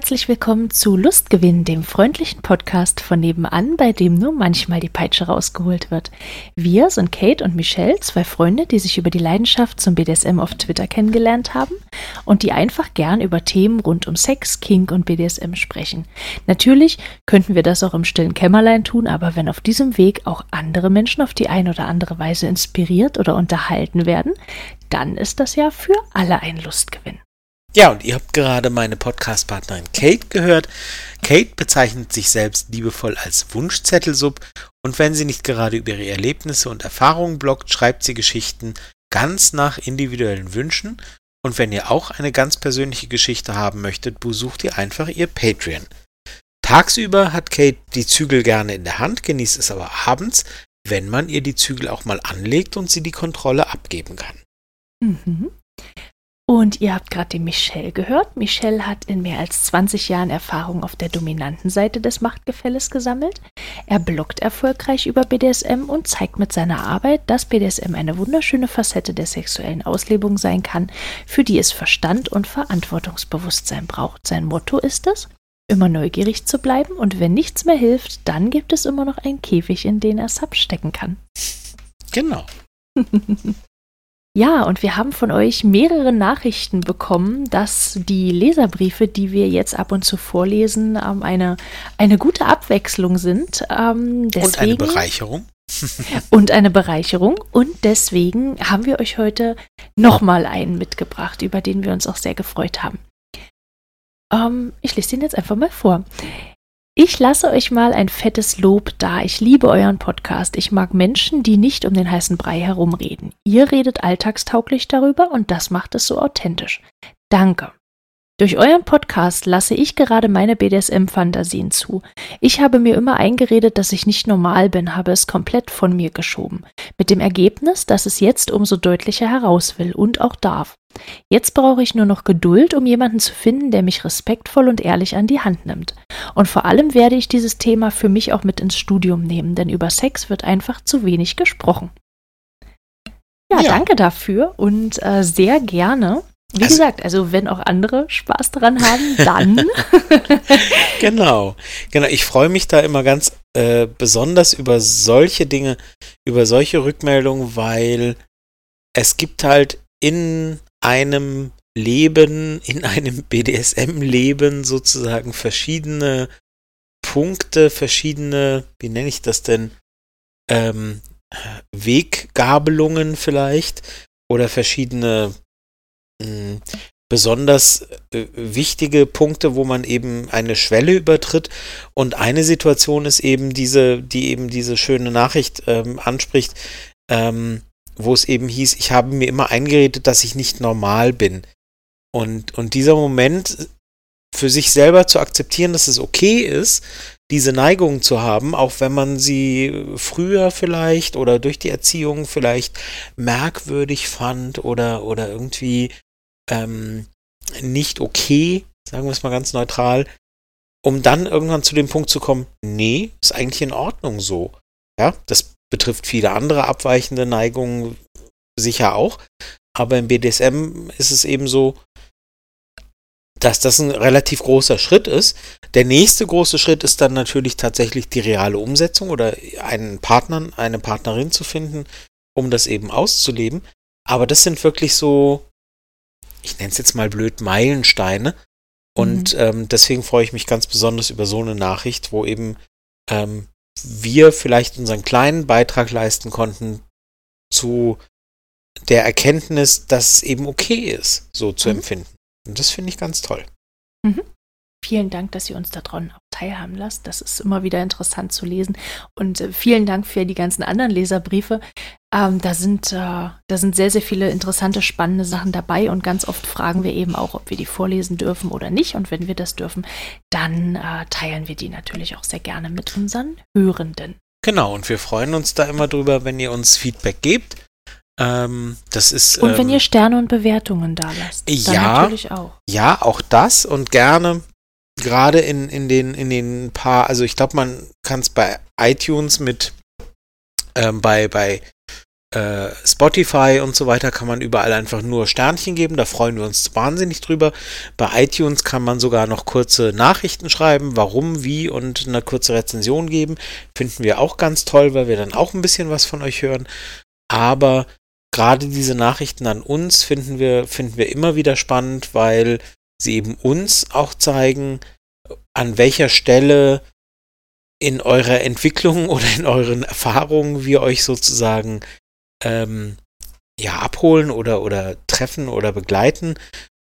herzlich willkommen zu Lustgewinn, dem freundlichen Podcast von nebenan, bei dem nur manchmal die Peitsche rausgeholt wird. Wir sind Kate und Michelle, zwei Freunde, die sich über die Leidenschaft zum BDSM auf Twitter kennengelernt haben und die einfach gern über Themen rund um Sex, Kink und BDSM sprechen. Natürlich könnten wir das auch im stillen Kämmerlein tun, aber wenn auf diesem Weg auch andere Menschen auf die eine oder andere Weise inspiriert oder unterhalten werden, dann ist das ja für alle ein Lustgewinn. Ja, und ihr habt gerade meine Podcast-Partnerin Kate gehört. Kate bezeichnet sich selbst liebevoll als Wunschzettelsub und wenn sie nicht gerade über ihre Erlebnisse und Erfahrungen bloggt, schreibt sie Geschichten ganz nach individuellen Wünschen. Und wenn ihr auch eine ganz persönliche Geschichte haben möchtet, besucht ihr einfach ihr Patreon. Tagsüber hat Kate die Zügel gerne in der Hand, genießt es aber abends, wenn man ihr die Zügel auch mal anlegt und sie die Kontrolle abgeben kann. Mhm. Und ihr habt gerade den Michelle gehört. Michelle hat in mehr als 20 Jahren Erfahrung auf der dominanten Seite des Machtgefälles gesammelt. Er bloggt erfolgreich über BDSM und zeigt mit seiner Arbeit, dass BDSM eine wunderschöne Facette der sexuellen Auslebung sein kann, für die es Verstand und Verantwortungsbewusstsein braucht. Sein Motto ist es, immer neugierig zu bleiben und wenn nichts mehr hilft, dann gibt es immer noch einen Käfig, in den er Sub stecken kann. Genau. Ja, und wir haben von euch mehrere Nachrichten bekommen, dass die Leserbriefe, die wir jetzt ab und zu vorlesen, ähm, eine, eine gute Abwechslung sind. Ähm, deswegen, und eine Bereicherung. und eine Bereicherung. Und deswegen haben wir euch heute nochmal einen mitgebracht, über den wir uns auch sehr gefreut haben. Ähm, ich lese den jetzt einfach mal vor. Ich lasse euch mal ein fettes Lob da. Ich liebe euren Podcast. Ich mag Menschen, die nicht um den heißen Brei herumreden. Ihr redet alltagstauglich darüber und das macht es so authentisch. Danke. Durch euren Podcast lasse ich gerade meine BDSM-Fantasien zu. Ich habe mir immer eingeredet, dass ich nicht normal bin, habe es komplett von mir geschoben. Mit dem Ergebnis, dass es jetzt umso deutlicher heraus will und auch darf. Jetzt brauche ich nur noch Geduld, um jemanden zu finden, der mich respektvoll und ehrlich an die Hand nimmt. Und vor allem werde ich dieses Thema für mich auch mit ins Studium nehmen, denn über Sex wird einfach zu wenig gesprochen. Ja, ja. danke dafür und äh, sehr gerne wie also, gesagt, also wenn auch andere Spaß daran haben, dann. genau, genau. Ich freue mich da immer ganz äh, besonders über solche Dinge, über solche Rückmeldungen, weil es gibt halt in einem Leben, in einem BDSM-Leben sozusagen verschiedene Punkte, verschiedene, wie nenne ich das denn, ähm, Weggabelungen vielleicht oder verschiedene besonders äh, wichtige Punkte, wo man eben eine Schwelle übertritt. Und eine Situation ist eben diese, die eben diese schöne Nachricht ähm, anspricht, ähm, wo es eben hieß, ich habe mir immer eingeredet, dass ich nicht normal bin. Und, und dieser Moment für sich selber zu akzeptieren, dass es okay ist, diese Neigung zu haben, auch wenn man sie früher vielleicht oder durch die Erziehung vielleicht merkwürdig fand oder, oder irgendwie ähm, nicht okay, sagen wir es mal ganz neutral, um dann irgendwann zu dem Punkt zu kommen, nee, ist eigentlich in Ordnung so. Ja, das betrifft viele andere abweichende Neigungen sicher auch, aber im BDSM ist es eben so, dass das ein relativ großer Schritt ist. Der nächste große Schritt ist dann natürlich tatsächlich die reale Umsetzung oder einen Partner, eine Partnerin zu finden, um das eben auszuleben. Aber das sind wirklich so ich nenne es jetzt mal blöd, Meilensteine. Und mhm. ähm, deswegen freue ich mich ganz besonders über so eine Nachricht, wo eben ähm, wir vielleicht unseren kleinen Beitrag leisten konnten zu der Erkenntnis, dass es eben okay ist, so zu mhm. empfinden. Und das finde ich ganz toll. Vielen Dank, dass ihr uns daran auch teilhaben lasst. Das ist immer wieder interessant zu lesen. Und äh, vielen Dank für die ganzen anderen Leserbriefe. Ähm, da, sind, äh, da sind sehr, sehr viele interessante, spannende Sachen dabei. Und ganz oft fragen wir eben auch, ob wir die vorlesen dürfen oder nicht. Und wenn wir das dürfen, dann äh, teilen wir die natürlich auch sehr gerne mit unseren Hörenden. Genau, und wir freuen uns da immer drüber, wenn ihr uns Feedback gebt. Ähm, das ist. Und wenn ähm, ihr Sterne und Bewertungen da lasst. Dann ja, natürlich auch. Ja, auch das und gerne gerade in, in, den, in den paar, also ich glaube, man kann es bei iTunes mit, ähm, bei, bei äh, Spotify und so weiter kann man überall einfach nur Sternchen geben. Da freuen wir uns wahnsinnig drüber. Bei iTunes kann man sogar noch kurze Nachrichten schreiben, warum, wie und eine kurze Rezension geben. Finden wir auch ganz toll, weil wir dann auch ein bisschen was von euch hören. Aber gerade diese Nachrichten an uns finden wir, finden wir immer wieder spannend, weil sie eben uns auch zeigen, an welcher Stelle in eurer Entwicklung oder in euren Erfahrungen wir euch sozusagen ähm, ja, abholen oder, oder treffen oder begleiten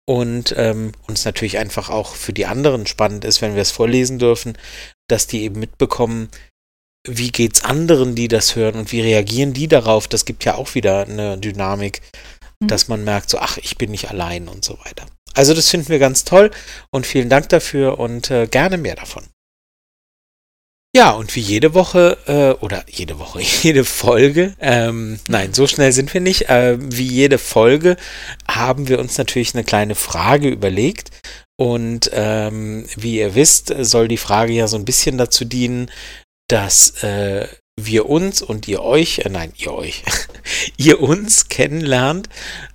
und ähm, uns natürlich einfach auch für die anderen spannend ist, wenn wir es vorlesen dürfen, dass die eben mitbekommen, wie geht's anderen, die das hören und wie reagieren die darauf? Das gibt ja auch wieder eine Dynamik, mhm. dass man merkt, so, ach, ich bin nicht allein und so weiter. Also das finden wir ganz toll und vielen Dank dafür und äh, gerne mehr davon. Ja, und wie jede Woche, äh, oder jede Woche, jede Folge, ähm, nein, so schnell sind wir nicht, äh, wie jede Folge haben wir uns natürlich eine kleine Frage überlegt. Und ähm, wie ihr wisst, soll die Frage ja so ein bisschen dazu dienen, dass äh, wir uns und ihr euch, äh, nein, ihr euch, ihr uns kennenlernt.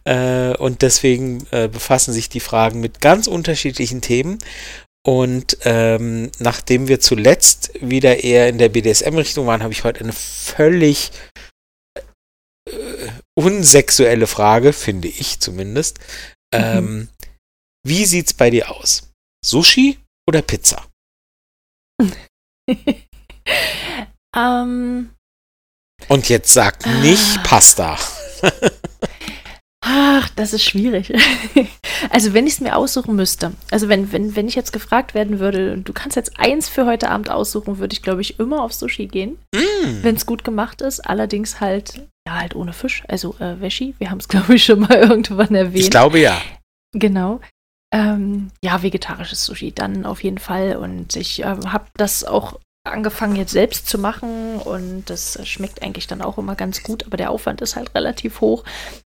Äh, und deswegen äh, befassen sich die Fragen mit ganz unterschiedlichen Themen. Und ähm, nachdem wir zuletzt wieder eher in der BDSM-Richtung waren, habe ich heute eine völlig äh, unsexuelle Frage, finde ich zumindest. Mhm. Ähm, wie sieht's bei dir aus? Sushi oder Pizza? ähm, Und jetzt sag nicht ah. Pasta. Ach, das ist schwierig. also wenn ich es mir aussuchen müsste, also wenn, wenn, wenn ich jetzt gefragt werden würde, du kannst jetzt eins für heute Abend aussuchen, würde ich, glaube ich, immer auf Sushi gehen, mm. wenn es gut gemacht ist. Allerdings halt, ja, halt ohne Fisch, also äh, Wäschi. Wir haben es, glaube ich, schon mal irgendwann erwähnt. Ich glaube ja. Genau. Ähm, ja, vegetarisches Sushi dann auf jeden Fall. Und ich äh, habe das auch angefangen jetzt selbst zu machen und das schmeckt eigentlich dann auch immer ganz gut, aber der Aufwand ist halt relativ hoch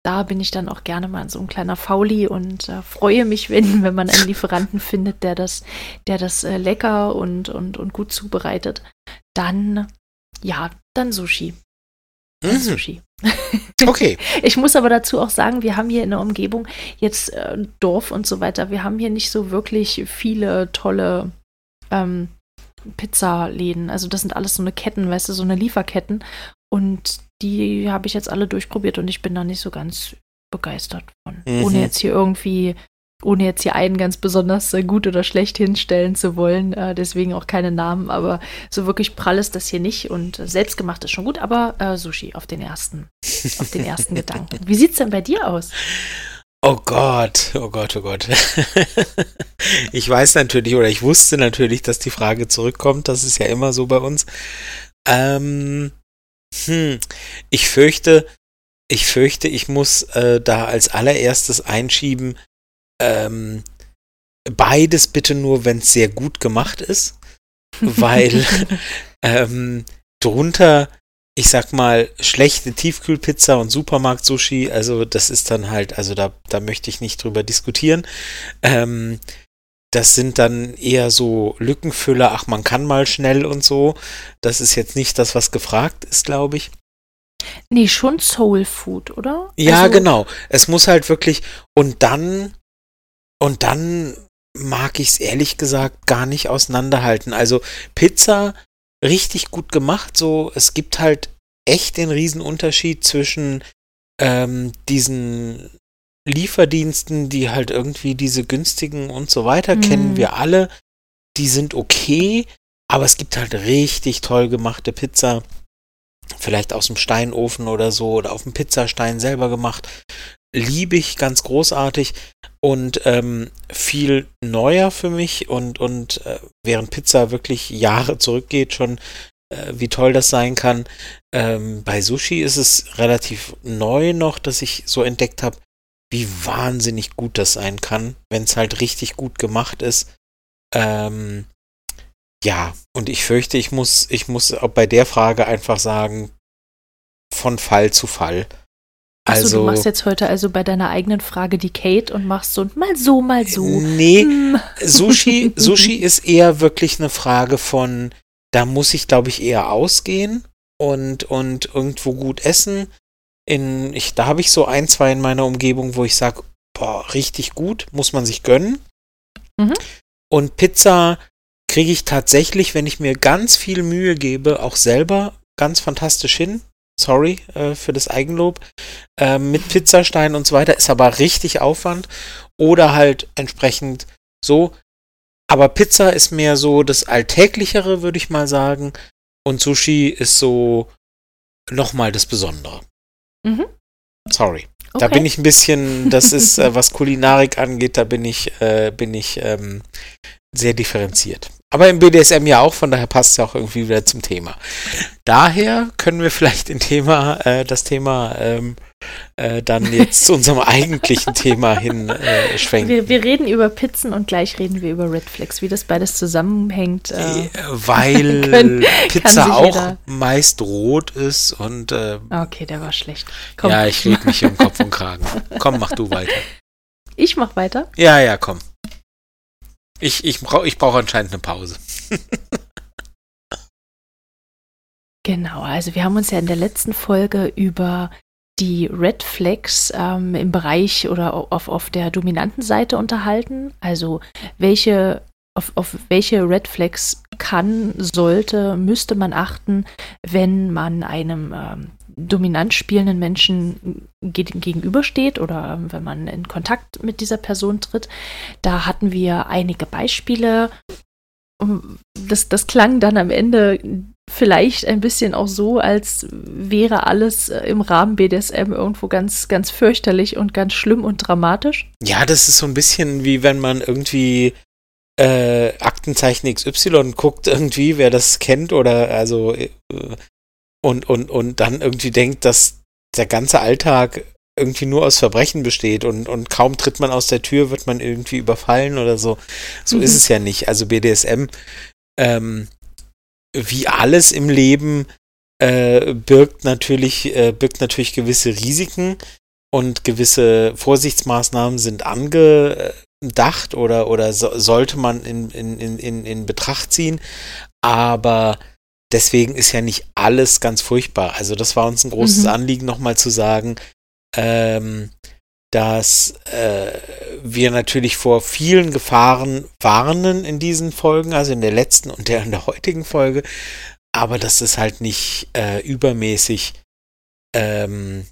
da bin ich dann auch gerne mal so ein kleiner Fauli und äh, freue mich, wenn, wenn man einen Lieferanten findet, der das, der das äh, lecker und, und, und gut zubereitet. Dann, ja, dann Sushi. Dann mhm. Sushi. Okay. ich muss aber dazu auch sagen, wir haben hier in der Umgebung jetzt äh, Dorf und so weiter. Wir haben hier nicht so wirklich viele tolle ähm, Pizzaläden. Also das sind alles so eine Ketten, weißt du, so eine Lieferketten. Und die habe ich jetzt alle durchprobiert und ich bin da nicht so ganz begeistert von. Mhm. Ohne jetzt hier irgendwie, ohne jetzt hier einen ganz besonders gut oder schlecht hinstellen zu wollen. Äh, deswegen auch keine Namen, aber so wirklich prall ist das hier nicht. Und selbstgemacht ist schon gut, aber äh, Sushi auf den ersten, auf den ersten Gedanken. Wie sieht es denn bei dir aus? Oh Gott, oh Gott, oh Gott. ich weiß natürlich oder ich wusste natürlich, dass die Frage zurückkommt. Das ist ja immer so bei uns. Ähm, hm, ich fürchte, ich fürchte, ich muss äh, da als allererstes einschieben, ähm, beides bitte nur, wenn es sehr gut gemacht ist, weil ähm, drunter, ich sag mal, schlechte Tiefkühlpizza und Supermarkt-Sushi, also das ist dann halt, also da, da möchte ich nicht drüber diskutieren. Ähm, das sind dann eher so Lückenfüller, ach, man kann mal schnell und so. Das ist jetzt nicht das, was gefragt ist, glaube ich. Nee, schon Soul Food, oder? Ja, also, genau. Es muss halt wirklich, und dann, und dann mag ich es ehrlich gesagt gar nicht auseinanderhalten. Also Pizza richtig gut gemacht, so, es gibt halt echt den Riesenunterschied zwischen ähm, diesen Lieferdiensten, die halt irgendwie diese günstigen und so weiter, mhm. kennen wir alle. Die sind okay, aber es gibt halt richtig toll gemachte Pizza. Vielleicht aus dem Steinofen oder so oder auf dem Pizzastein selber gemacht. Liebe ich ganz großartig und ähm, viel neuer für mich und, und äh, während Pizza wirklich Jahre zurückgeht, schon äh, wie toll das sein kann. Ähm, bei Sushi ist es relativ neu noch, dass ich so entdeckt habe, wie wahnsinnig gut das sein kann, wenn es halt richtig gut gemacht ist. Ähm, ja, und ich fürchte, ich muss, ich muss auch bei der Frage einfach sagen, von Fall zu Fall. Also, Achso, du machst jetzt heute also bei deiner eigenen Frage die Kate und machst so mal so, mal so. Nee, hm. Sushi, Sushi ist eher wirklich eine Frage von, da muss ich, glaube ich, eher ausgehen und, und irgendwo gut essen in, ich, da habe ich so ein, zwei in meiner Umgebung, wo ich sage, boah, richtig gut, muss man sich gönnen. Mhm. Und Pizza kriege ich tatsächlich, wenn ich mir ganz viel Mühe gebe, auch selber ganz fantastisch hin. Sorry äh, für das Eigenlob. Äh, mit Pizzastein und so weiter ist aber richtig Aufwand. Oder halt entsprechend so. Aber Pizza ist mehr so das Alltäglichere, würde ich mal sagen. Und Sushi ist so nochmal das Besondere. Mhm. Sorry. Okay. Da bin ich ein bisschen, das ist, äh, was Kulinarik angeht, da bin ich, äh, bin ich ähm, sehr differenziert. Aber im BDSM ja auch, von daher passt es ja auch irgendwie wieder zum Thema. Daher können wir vielleicht ein Thema, äh, das Thema ähm, äh, dann jetzt zu unserem eigentlichen Thema hin äh, schwenken. Wir, wir, reden über Pizzen und gleich reden wir über Red Flags, wie das beides zusammenhängt. Äh, Weil können, Pizza auch meist rot ist und. Äh, okay, der war schlecht. Komm. Ja, ich rede mich im Kopf und Kragen. Komm, mach du weiter. Ich mach weiter? Ja, ja, komm. Ich, ich brauche ich brauch anscheinend eine Pause. genau, also wir haben uns ja in der letzten Folge über die Red Flags ähm, im Bereich oder auf, auf der dominanten Seite unterhalten. Also welche, auf, auf welche Red Flags kann, sollte, müsste man achten, wenn man einem ähm, dominant spielenden Menschen gegenübersteht oder ähm, wenn man in Kontakt mit dieser Person tritt. Da hatten wir einige Beispiele. Das, das klang dann am Ende vielleicht ein bisschen auch so, als wäre alles äh, im Rahmen BDSM irgendwo ganz, ganz fürchterlich und ganz schlimm und dramatisch. Ja, das ist so ein bisschen wie wenn man irgendwie äh, Aktenzeichen XY guckt, irgendwie, wer das kennt oder also äh, und, und, und dann irgendwie denkt, dass der ganze Alltag irgendwie nur aus Verbrechen besteht und, und kaum tritt man aus der Tür, wird man irgendwie überfallen oder so. So mhm. ist es ja nicht. Also BDSM, ähm, wie alles im Leben, äh, birgt natürlich, äh, birgt natürlich gewisse Risiken und gewisse Vorsichtsmaßnahmen sind angedacht oder, oder so, sollte man in, in, in, in Betracht ziehen. Aber deswegen ist ja nicht alles ganz furchtbar. Also das war uns ein großes mhm. Anliegen, nochmal zu sagen, ähm, dass äh, wir natürlich vor vielen Gefahren warnen in diesen Folgen, also in der letzten und der in der heutigen Folge, aber dass es halt nicht äh, übermäßig ähm,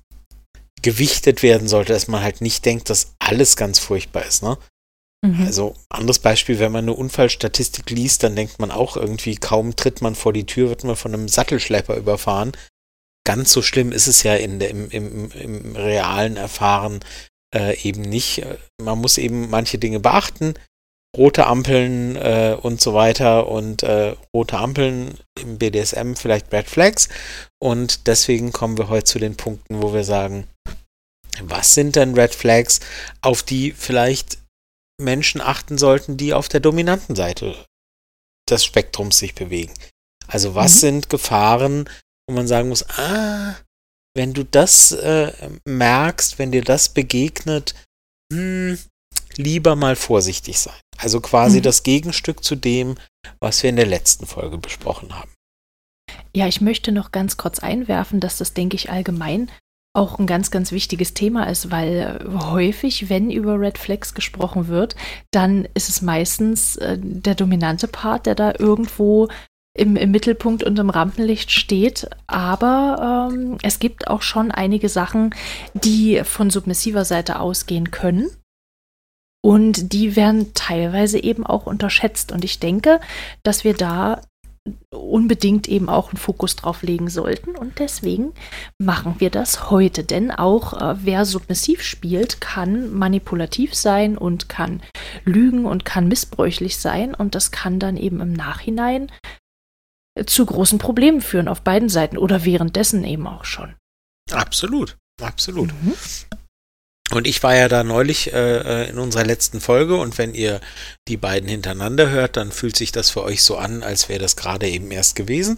gewichtet werden sollte, dass man halt nicht denkt, dass alles ganz furchtbar ist, ne? Mhm. Also, anderes Beispiel, wenn man eine Unfallstatistik liest, dann denkt man auch irgendwie, kaum tritt man vor die Tür, wird man von einem Sattelschlepper überfahren. Ganz so schlimm ist es ja in der, im, im, im realen Erfahren äh, eben nicht. Man muss eben manche Dinge beachten. Rote Ampeln äh, und so weiter und äh, rote Ampeln im BDSM vielleicht Red Flags. Und deswegen kommen wir heute zu den Punkten, wo wir sagen, was sind denn Red Flags, auf die vielleicht Menschen achten sollten, die auf der dominanten Seite des Spektrums sich bewegen. Also was mhm. sind Gefahren, wo man sagen muss, ah, wenn du das äh, merkst, wenn dir das begegnet, hm, lieber mal vorsichtig sein. Also quasi mhm. das Gegenstück zu dem, was wir in der letzten Folge besprochen haben. Ja, ich möchte noch ganz kurz einwerfen, dass das, denke ich, allgemein auch ein ganz, ganz wichtiges Thema ist, weil häufig, wenn über Red Flags gesprochen wird, dann ist es meistens äh, der dominante Part, der da irgendwo im, im Mittelpunkt und im Rampenlicht steht. Aber ähm, es gibt auch schon einige Sachen, die von submissiver Seite ausgehen können. Und die werden teilweise eben auch unterschätzt. Und ich denke, dass wir da unbedingt eben auch einen Fokus drauf legen sollten. Und deswegen machen wir das heute. Denn auch äh, wer submissiv spielt, kann manipulativ sein und kann lügen und kann missbräuchlich sein. Und das kann dann eben im Nachhinein zu großen Problemen führen auf beiden Seiten oder währenddessen eben auch schon. Absolut, absolut. Mhm. Und ich war ja da neulich äh, äh, in unserer letzten Folge und wenn ihr die beiden hintereinander hört, dann fühlt sich das für euch so an, als wäre das gerade eben erst gewesen.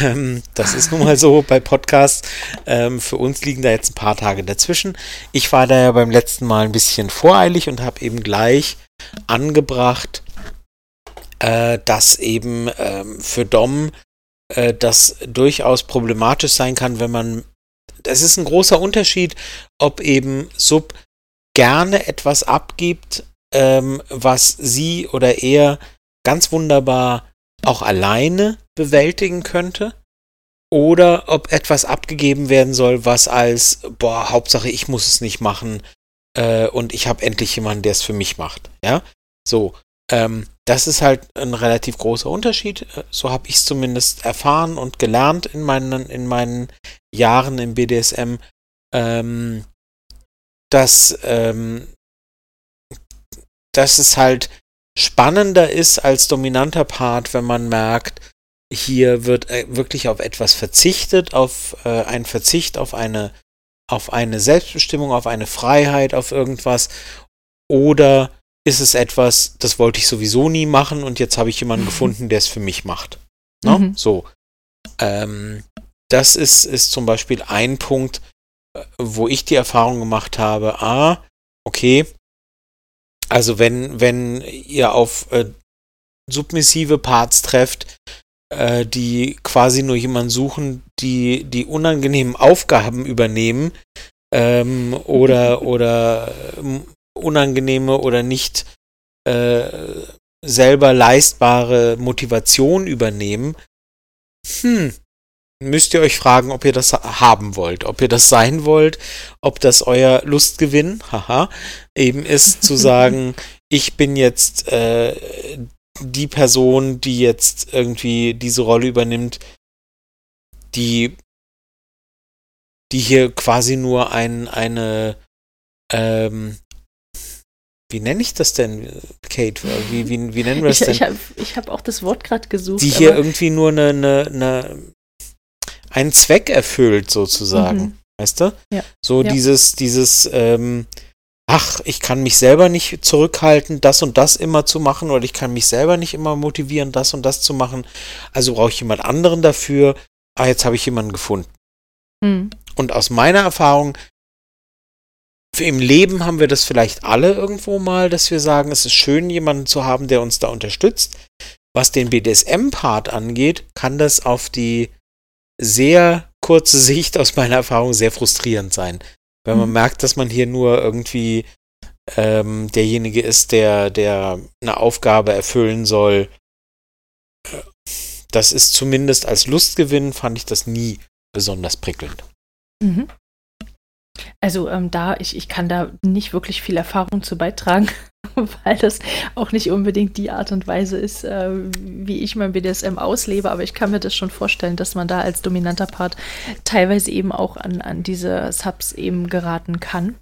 Ähm, das ist nun mal so bei Podcasts. Ähm, für uns liegen da jetzt ein paar Tage dazwischen. Ich war da ja beim letzten Mal ein bisschen voreilig und habe eben gleich angebracht, äh, dass eben ähm, für Dom äh, das durchaus problematisch sein kann, wenn man das ist ein großer Unterschied, ob eben Sub gerne etwas abgibt, ähm, was sie oder er ganz wunderbar auch alleine bewältigen könnte. Oder ob etwas abgegeben werden soll, was als, boah, Hauptsache ich muss es nicht machen äh, und ich habe endlich jemanden, der es für mich macht. Ja, so. Ähm, das ist halt ein relativ großer Unterschied. Äh, so habe ich es zumindest erfahren und gelernt in meinen, in meinen Jahren im BDSM, ähm, dass, ähm, dass es halt spannender ist als dominanter Part, wenn man merkt, hier wird äh, wirklich auf etwas verzichtet, auf äh, einen Verzicht, auf eine, auf eine Selbstbestimmung, auf eine Freiheit, auf irgendwas. Oder ist es etwas, das wollte ich sowieso nie machen und jetzt habe ich jemanden mhm. gefunden, der es für mich macht. Ne? Mhm. So. Ähm, das ist, ist zum Beispiel ein Punkt, äh, wo ich die Erfahrung gemacht habe, ah, okay, also wenn, wenn ihr auf äh, submissive Parts trefft, äh, die quasi nur jemanden suchen, die die unangenehmen Aufgaben übernehmen ähm, oder, oder unangenehme oder nicht äh, selber leistbare Motivation übernehmen, hm, müsst ihr euch fragen, ob ihr das haben wollt, ob ihr das sein wollt, ob das euer Lustgewinn, haha, eben ist zu sagen, ich bin jetzt äh, die Person, die jetzt irgendwie diese Rolle übernimmt, die die hier quasi nur ein, eine, ähm, wie nenne ich das denn, Kate? Wie, wie, wie nennen wir das denn? Ich, ich habe hab auch das Wort gerade gesucht. Die hier irgendwie nur eine, eine, eine, einen Zweck erfüllt, sozusagen. Mhm. Weißt du? Ja. So ja. dieses, dieses, ähm, ach, ich kann mich selber nicht zurückhalten, das und das immer zu machen, oder ich kann mich selber nicht immer motivieren, das und das zu machen. Also brauche ich jemand anderen dafür. Ah, jetzt habe ich jemanden gefunden. Mhm. Und aus meiner Erfahrung im Leben haben wir das vielleicht alle irgendwo mal, dass wir sagen, es ist schön, jemanden zu haben, der uns da unterstützt. Was den BDSM-Part angeht, kann das auf die sehr kurze Sicht aus meiner Erfahrung sehr frustrierend sein. Wenn man mhm. merkt, dass man hier nur irgendwie ähm, derjenige ist, der, der eine Aufgabe erfüllen soll. Das ist zumindest als Lustgewinn, fand ich das nie besonders prickelnd. Mhm. Also ähm, da, ich, ich kann da nicht wirklich viel Erfahrung zu beitragen, weil das auch nicht unbedingt die Art und Weise ist, äh, wie ich mein BDSM auslebe. Aber ich kann mir das schon vorstellen, dass man da als dominanter Part teilweise eben auch an, an diese Subs eben geraten kann.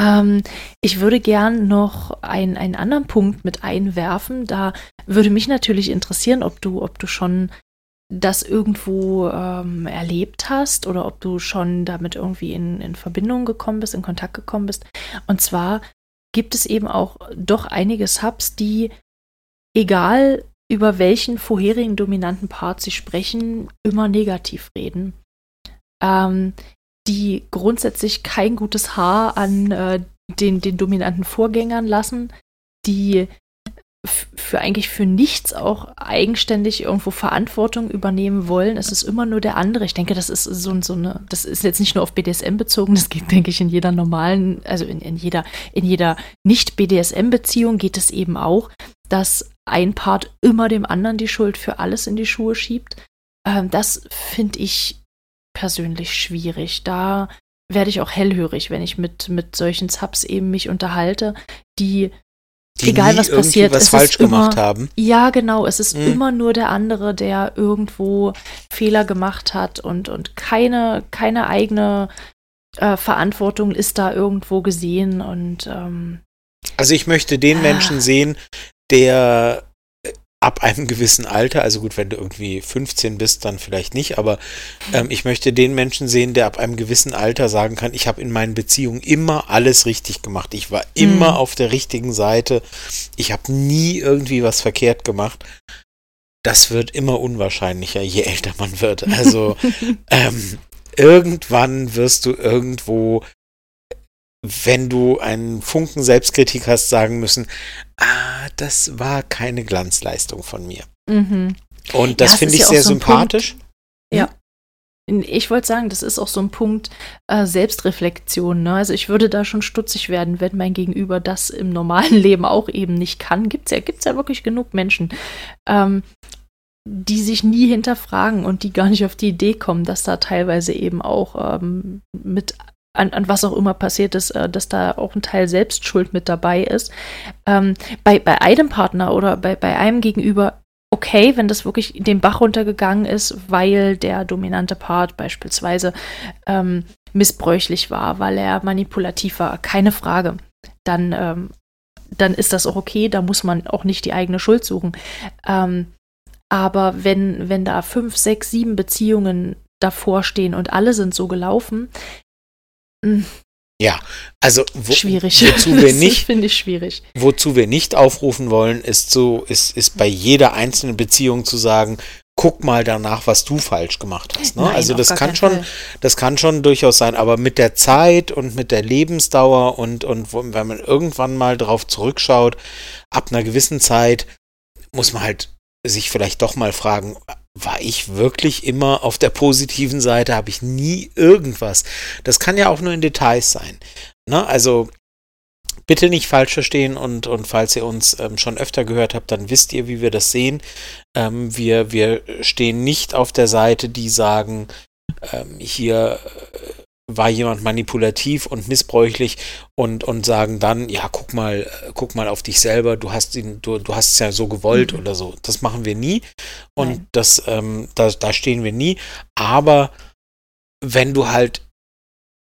Ähm, ich würde gern noch ein, einen anderen Punkt mit einwerfen. Da würde mich natürlich interessieren, ob du, ob du schon das irgendwo ähm, erlebt hast oder ob du schon damit irgendwie in, in Verbindung gekommen bist, in Kontakt gekommen bist. Und zwar gibt es eben auch doch einige Subs, die, egal über welchen vorherigen dominanten Part sie sprechen, immer negativ reden. Ähm, die grundsätzlich kein gutes Haar an äh, den, den dominanten Vorgängern lassen, die für eigentlich für nichts auch eigenständig irgendwo Verantwortung übernehmen wollen. Es ist immer nur der andere. Ich denke, das ist so, so eine, das ist jetzt nicht nur auf BDSM bezogen, das geht, denke ich, in jeder normalen, also in, in jeder, in jeder Nicht-BDSM-Beziehung geht es eben auch, dass ein Part immer dem anderen die Schuld für alles in die Schuhe schiebt. Ähm, das finde ich persönlich schwierig. Da werde ich auch hellhörig, wenn ich mit, mit solchen Subs eben mich unterhalte, die die egal was passiert, was falsch gemacht immer, haben. Ja, genau. Es ist mhm. immer nur der andere, der irgendwo Fehler gemacht hat und, und keine, keine eigene äh, Verantwortung ist da irgendwo gesehen. Und ähm, also ich möchte den ah. Menschen sehen, der ab einem gewissen Alter, also gut, wenn du irgendwie 15 bist, dann vielleicht nicht, aber ähm, ich möchte den Menschen sehen, der ab einem gewissen Alter sagen kann, ich habe in meinen Beziehungen immer alles richtig gemacht. Ich war immer mhm. auf der richtigen Seite. Ich habe nie irgendwie was verkehrt gemacht. Das wird immer unwahrscheinlicher, je älter man wird. Also ähm, irgendwann wirst du irgendwo wenn du einen Funken Selbstkritik hast, sagen müssen, ah, das war keine Glanzleistung von mir. Mhm. Und das ja, finde ich sehr so sympathisch. Ja. ich wollte sagen, das ist auch so ein Punkt äh, Selbstreflexion. Ne? Also ich würde da schon stutzig werden, wenn mein Gegenüber das im normalen Leben auch eben nicht kann. Gibt es ja, gibt's ja wirklich genug Menschen, ähm, die sich nie hinterfragen und die gar nicht auf die Idee kommen, dass da teilweise eben auch ähm, mit an, an, was auch immer passiert ist, äh, dass da auch ein Teil Selbstschuld mit dabei ist. Ähm, bei, bei einem Partner oder bei, bei einem Gegenüber okay, wenn das wirklich den Bach runtergegangen ist, weil der dominante Part beispielsweise ähm, missbräuchlich war, weil er manipulativ war, keine Frage. Dann, ähm, dann ist das auch okay, da muss man auch nicht die eigene Schuld suchen. Ähm, aber wenn, wenn da fünf, sechs, sieben Beziehungen davor stehen und alle sind so gelaufen, hm, ja, also wo, schwierig. wozu wir nicht finde ich schwierig. Wozu wir nicht aufrufen wollen, ist so ist ist bei jeder einzelnen Beziehung zu sagen, guck mal danach, was du falsch gemacht hast. Ne? Nein, also das kann schon, Fall. das kann schon durchaus sein, aber mit der Zeit und mit der Lebensdauer und und wenn man irgendwann mal drauf zurückschaut, ab einer gewissen Zeit muss man halt sich vielleicht doch mal fragen, war ich wirklich immer auf der positiven Seite, habe ich nie irgendwas. Das kann ja auch nur in Details sein. Ne? Also bitte nicht falsch verstehen und, und falls ihr uns ähm, schon öfter gehört habt, dann wisst ihr, wie wir das sehen. Ähm, wir, wir stehen nicht auf der Seite, die sagen, ähm, hier äh, war jemand manipulativ und missbräuchlich und, und sagen dann, ja, guck mal, guck mal auf dich selber, du hast ihn, du, du hast es ja so gewollt mhm. oder so. Das machen wir nie. Und Nein. das, ähm, da, da stehen wir nie. Aber wenn du halt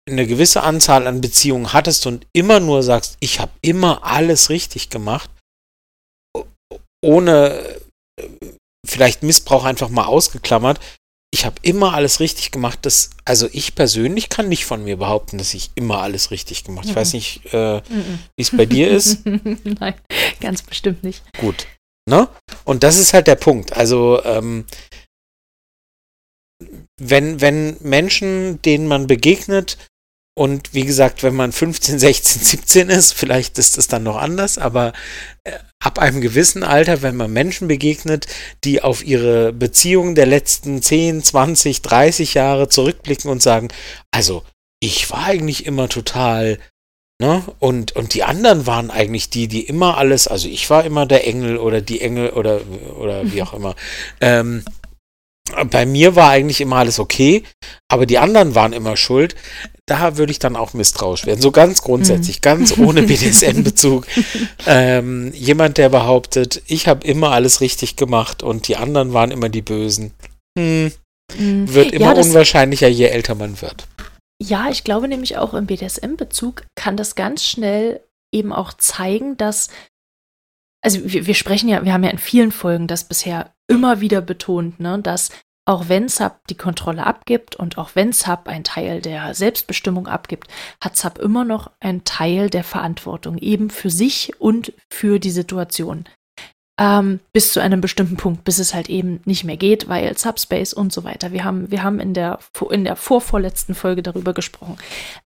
eine gewisse Anzahl an Beziehungen hattest und immer nur sagst, ich habe immer alles richtig gemacht, ohne äh, vielleicht Missbrauch einfach mal ausgeklammert, ich habe immer alles richtig gemacht. Das, also ich persönlich kann nicht von mir behaupten, dass ich immer alles richtig gemacht. habe. Ich weiß nicht, äh, wie es bei dir ist. Nein, ganz bestimmt nicht. Gut. Ne? Und das ist halt der Punkt. Also ähm, wenn, wenn Menschen, denen man begegnet, und wie gesagt, wenn man 15, 16, 17 ist, vielleicht ist es dann noch anders, aber äh, ab einem gewissen Alter, wenn man Menschen begegnet, die auf ihre Beziehungen der letzten 10, 20, 30 Jahre zurückblicken und sagen, also ich war eigentlich immer total Ne? Und, und die anderen waren eigentlich die, die immer alles, also ich war immer der Engel oder die Engel oder, oder wie auch immer. Ähm, bei mir war eigentlich immer alles okay, aber die anderen waren immer schuld da würde ich dann auch misstrauisch werden. So ganz grundsätzlich, mhm. ganz ohne BDSM-Bezug. ähm, jemand, der behauptet, ich habe immer alles richtig gemacht und die anderen waren immer die Bösen, hm, mhm. wird immer ja, unwahrscheinlicher, je älter man wird. Ja, ich glaube nämlich auch im BDSM-Bezug kann das ganz schnell eben auch zeigen, dass also wir, wir, sprechen ja, wir haben ja in vielen Folgen das bisher immer wieder betont, ne, dass auch wenn Sub die Kontrolle abgibt und auch wenn Sub ein Teil der Selbstbestimmung abgibt, hat Sub immer noch einen Teil der Verantwortung eben für sich und für die Situation. Ähm, bis zu einem bestimmten Punkt, bis es halt eben nicht mehr geht, weil Subspace und so weiter. Wir haben, wir haben in der, in der vorvorletzten Folge darüber gesprochen.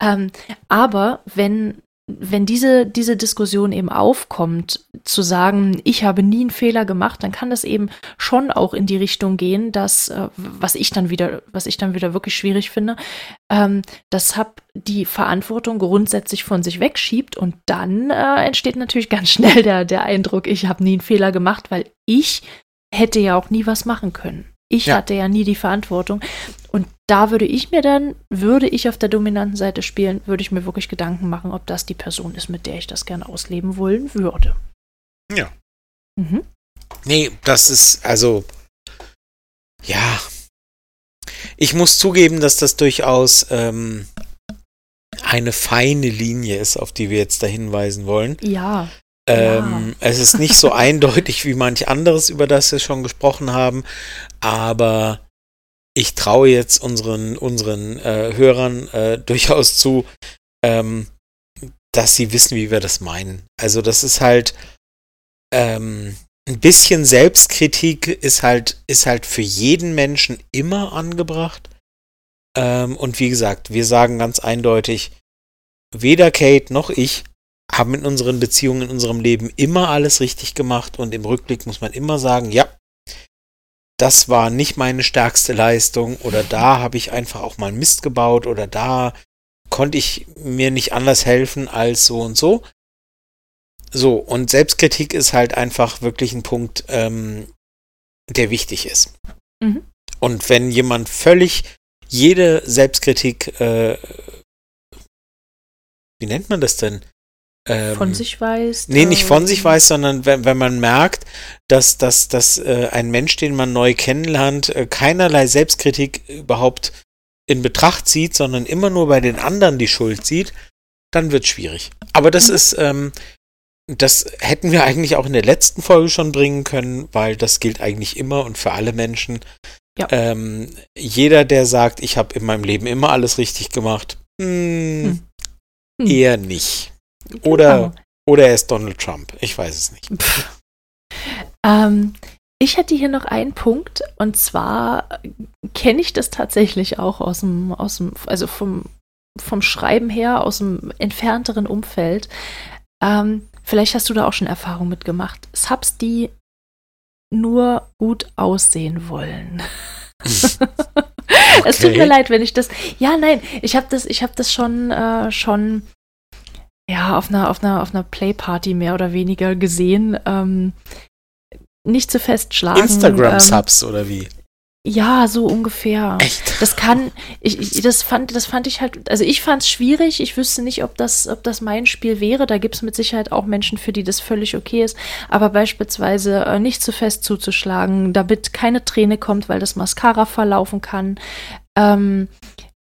Ähm, aber wenn wenn diese, diese Diskussion eben aufkommt, zu sagen, ich habe nie einen Fehler gemacht, dann kann das eben schon auch in die Richtung gehen, dass, äh, was ich dann wieder, was ich dann wieder wirklich schwierig finde, ähm, dass Hub die Verantwortung grundsätzlich von sich wegschiebt und dann äh, entsteht natürlich ganz schnell der, der Eindruck, ich habe nie einen Fehler gemacht, weil ich hätte ja auch nie was machen können. Ich ja. hatte ja nie die Verantwortung. Und da würde ich mir dann, würde ich auf der dominanten Seite spielen, würde ich mir wirklich Gedanken machen, ob das die Person ist, mit der ich das gerne ausleben wollen würde. Ja. Mhm. Nee, das ist, also, ja. Ich muss zugeben, dass das durchaus ähm, eine feine Linie ist, auf die wir jetzt da hinweisen wollen. Ja. Ähm, ja. Es ist nicht so eindeutig wie manch anderes, über das wir schon gesprochen haben, aber ich traue jetzt unseren, unseren äh, Hörern äh, durchaus zu, ähm, dass sie wissen, wie wir das meinen. Also das ist halt ähm, ein bisschen Selbstkritik ist halt, ist halt für jeden Menschen immer angebracht. Ähm, und wie gesagt, wir sagen ganz eindeutig, weder Kate noch ich haben in unseren Beziehungen, in unserem Leben immer alles richtig gemacht und im Rückblick muss man immer sagen, ja, das war nicht meine stärkste Leistung oder da habe ich einfach auch mal Mist gebaut oder da konnte ich mir nicht anders helfen als so und so. So, und Selbstkritik ist halt einfach wirklich ein Punkt, ähm, der wichtig ist. Mhm. Und wenn jemand völlig jede Selbstkritik, äh, wie nennt man das denn? Ähm, von sich weiß? Nee, nicht von sich weiß, sondern wenn, wenn man merkt, dass, dass, dass äh, ein Mensch, den man neu kennenlernt, äh, keinerlei Selbstkritik überhaupt in Betracht zieht, sondern immer nur bei den anderen die Schuld sieht, dann wird es schwierig. Aber das mhm. ist, ähm, das hätten wir eigentlich auch in der letzten Folge schon bringen können, weil das gilt eigentlich immer und für alle Menschen. Ja. Ähm, jeder, der sagt, ich habe in meinem Leben immer alles richtig gemacht, mh, hm, hm. eher nicht. Oder, genau. oder er ist Donald Trump. Ich weiß es nicht. Ähm, ich hätte hier noch einen Punkt und zwar kenne ich das tatsächlich auch aus dem, aus dem, also vom, vom Schreiben her, aus dem entfernteren Umfeld. Ähm, vielleicht hast du da auch schon Erfahrung mitgemacht. Subs, die nur gut aussehen wollen. okay. Es tut mir leid, wenn ich das. Ja, nein, ich habe das, ich habe das schon, äh, schon ja, auf einer, auf einer, auf einer Playparty mehr oder weniger gesehen. Ähm, nicht zu festschlagen. Instagram-Subs ähm, oder wie? Ja, so ungefähr. Echt? Das kann, ich, ich, das fand, das fand ich halt, also ich fand es schwierig. Ich wüsste nicht, ob das, ob das mein Spiel wäre. Da gibt es mit Sicherheit auch Menschen, für die das völlig okay ist. Aber beispielsweise äh, nicht zu fest zuzuschlagen, damit keine Träne kommt, weil das Mascara verlaufen kann. Ähm,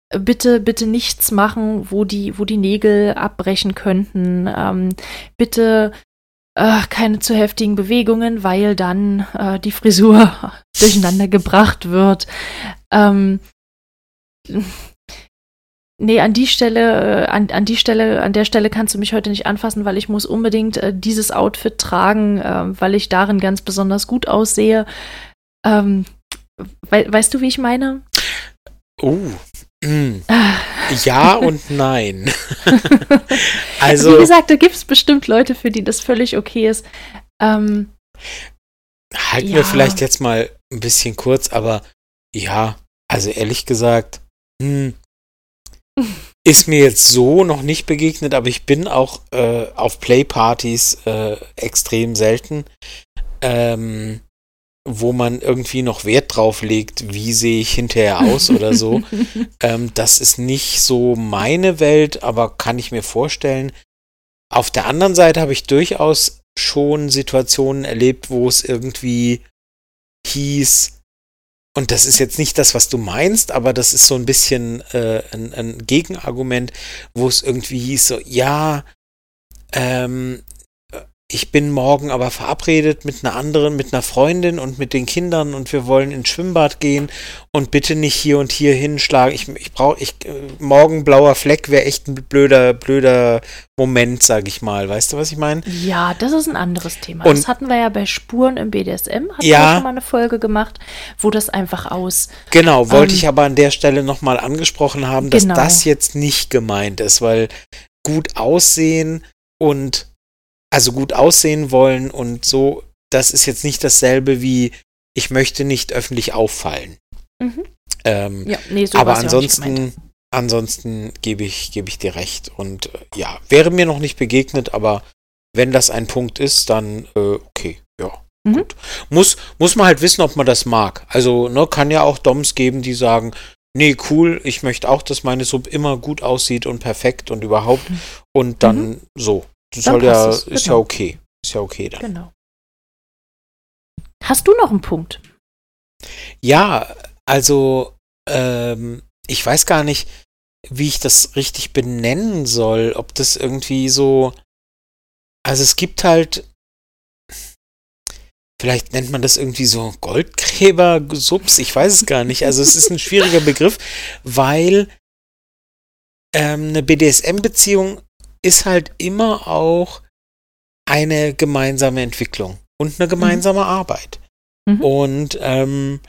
bitte, bitte nichts machen, wo die, wo die Nägel abbrechen könnten. Ähm, bitte äh, keine zu heftigen Bewegungen, weil dann äh, die Frisur durcheinander gebracht wird. Ähm, nee, an die Stelle, äh, an, an die Stelle, an der Stelle kannst du mich heute nicht anfassen, weil ich muss unbedingt äh, dieses Outfit tragen, äh, weil ich darin ganz besonders gut aussehe. Ähm, we weißt du, wie ich meine? Oh. Ja und nein. also, Wie gesagt, da gibt es bestimmt Leute, für die das völlig okay ist. Ähm, halten ja. wir vielleicht jetzt mal ein bisschen kurz, aber ja, also ehrlich gesagt, hm, ist mir jetzt so noch nicht begegnet, aber ich bin auch äh, auf Playpartys äh, extrem selten. Ähm, wo man irgendwie noch Wert drauf legt, wie sehe ich hinterher aus oder so. ähm, das ist nicht so meine Welt, aber kann ich mir vorstellen. Auf der anderen Seite habe ich durchaus schon Situationen erlebt, wo es irgendwie hieß, und das ist jetzt nicht das, was du meinst, aber das ist so ein bisschen äh, ein, ein Gegenargument, wo es irgendwie hieß, so, ja, ähm, ich bin morgen aber verabredet mit einer anderen, mit einer Freundin und mit den Kindern und wir wollen ins Schwimmbad gehen und bitte nicht hier und hier hinschlagen. Ich, ich brauche, ich, morgen blauer Fleck wäre echt ein blöder, blöder Moment, sag ich mal. Weißt du, was ich meine? Ja, das ist ein anderes Thema. Und das hatten wir ja bei Spuren im BDSM, hatten ja, wir schon mal eine Folge gemacht, wo das einfach aus. Genau, wollte ähm, ich aber an der Stelle nochmal angesprochen haben, dass genau. das jetzt nicht gemeint ist, weil gut aussehen und also gut aussehen wollen und so, das ist jetzt nicht dasselbe wie ich möchte nicht öffentlich auffallen. Mhm. Ähm, ja, nee, so aber ansonsten, ansonsten gebe ich, gebe ich dir recht. Und äh, ja, wäre mir noch nicht begegnet, aber wenn das ein Punkt ist, dann äh, okay, ja. Mhm. Gut. Muss, muss man halt wissen, ob man das mag. Also, ne, kann ja auch Doms geben, die sagen, nee, cool, ich möchte auch, dass meine Sub immer gut aussieht und perfekt und überhaupt. Mhm. Und dann mhm. so. Das soll ja, ist genau. ja okay. Ist ja okay dann. Genau. Hast du noch einen Punkt? Ja, also ähm, ich weiß gar nicht, wie ich das richtig benennen soll. Ob das irgendwie so. Also es gibt halt. Vielleicht nennt man das irgendwie so Goldgräber-Subs. Ich weiß es gar nicht. Also es ist ein schwieriger Begriff, weil ähm, eine BDSM-Beziehung ist halt immer auch eine gemeinsame Entwicklung und eine gemeinsame mhm. Arbeit. Mhm. Und ähm,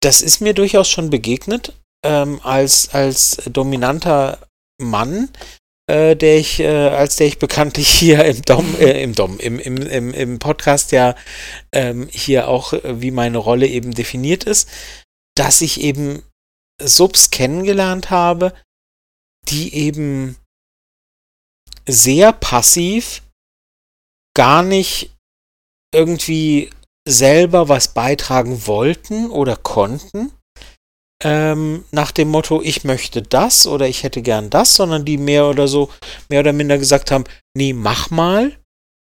das ist mir durchaus schon begegnet ähm, als, als dominanter Mann, äh, der ich, äh, als der ich bekanntlich hier im Dom, äh, im Dom, im, im, im, im Podcast ja ähm, hier auch, äh, wie meine Rolle eben definiert ist, dass ich eben Subs kennengelernt habe, die eben sehr passiv gar nicht irgendwie selber was beitragen wollten oder konnten, ähm, nach dem Motto, ich möchte das oder ich hätte gern das, sondern die mehr oder so, mehr oder minder gesagt haben, nee, mach mal.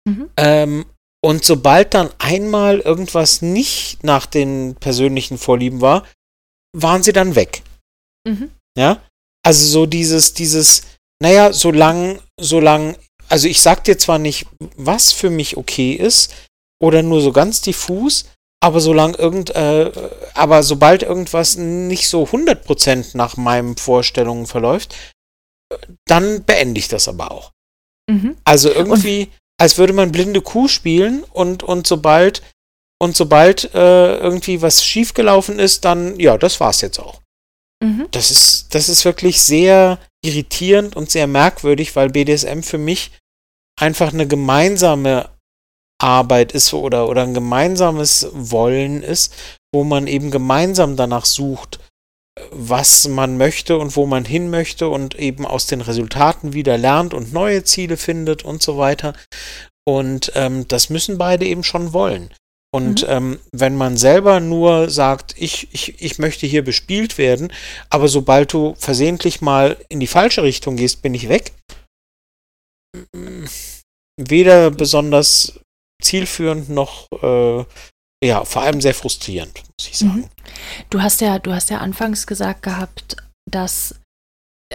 Mhm. Ähm, und sobald dann einmal irgendwas nicht nach den persönlichen Vorlieben war, waren sie dann weg. Mhm. Ja? Also so dieses, dieses, naja, solange, solange, also ich sag dir zwar nicht, was für mich okay ist, oder nur so ganz diffus, aber solange irgend, äh, aber sobald irgendwas nicht so 100% nach meinen Vorstellungen verläuft, dann beende ich das aber auch. Mhm. Also irgendwie, und als würde man blinde Kuh spielen und, und sobald, und sobald äh, irgendwie was schiefgelaufen ist, dann, ja, das war's jetzt auch. Mhm. Das ist, das ist wirklich sehr irritierend und sehr merkwürdig, weil BDSM für mich einfach eine gemeinsame Arbeit ist oder, oder ein gemeinsames Wollen ist, wo man eben gemeinsam danach sucht, was man möchte und wo man hin möchte und eben aus den Resultaten wieder lernt und neue Ziele findet und so weiter. Und ähm, das müssen beide eben schon wollen. Und mhm. ähm, wenn man selber nur sagt, ich, ich, ich möchte hier bespielt werden, aber sobald du versehentlich mal in die falsche Richtung gehst, bin ich weg. Weder besonders zielführend noch äh, ja, vor allem sehr frustrierend, muss ich sagen. Mhm. Du hast ja, du hast ja anfangs gesagt gehabt, dass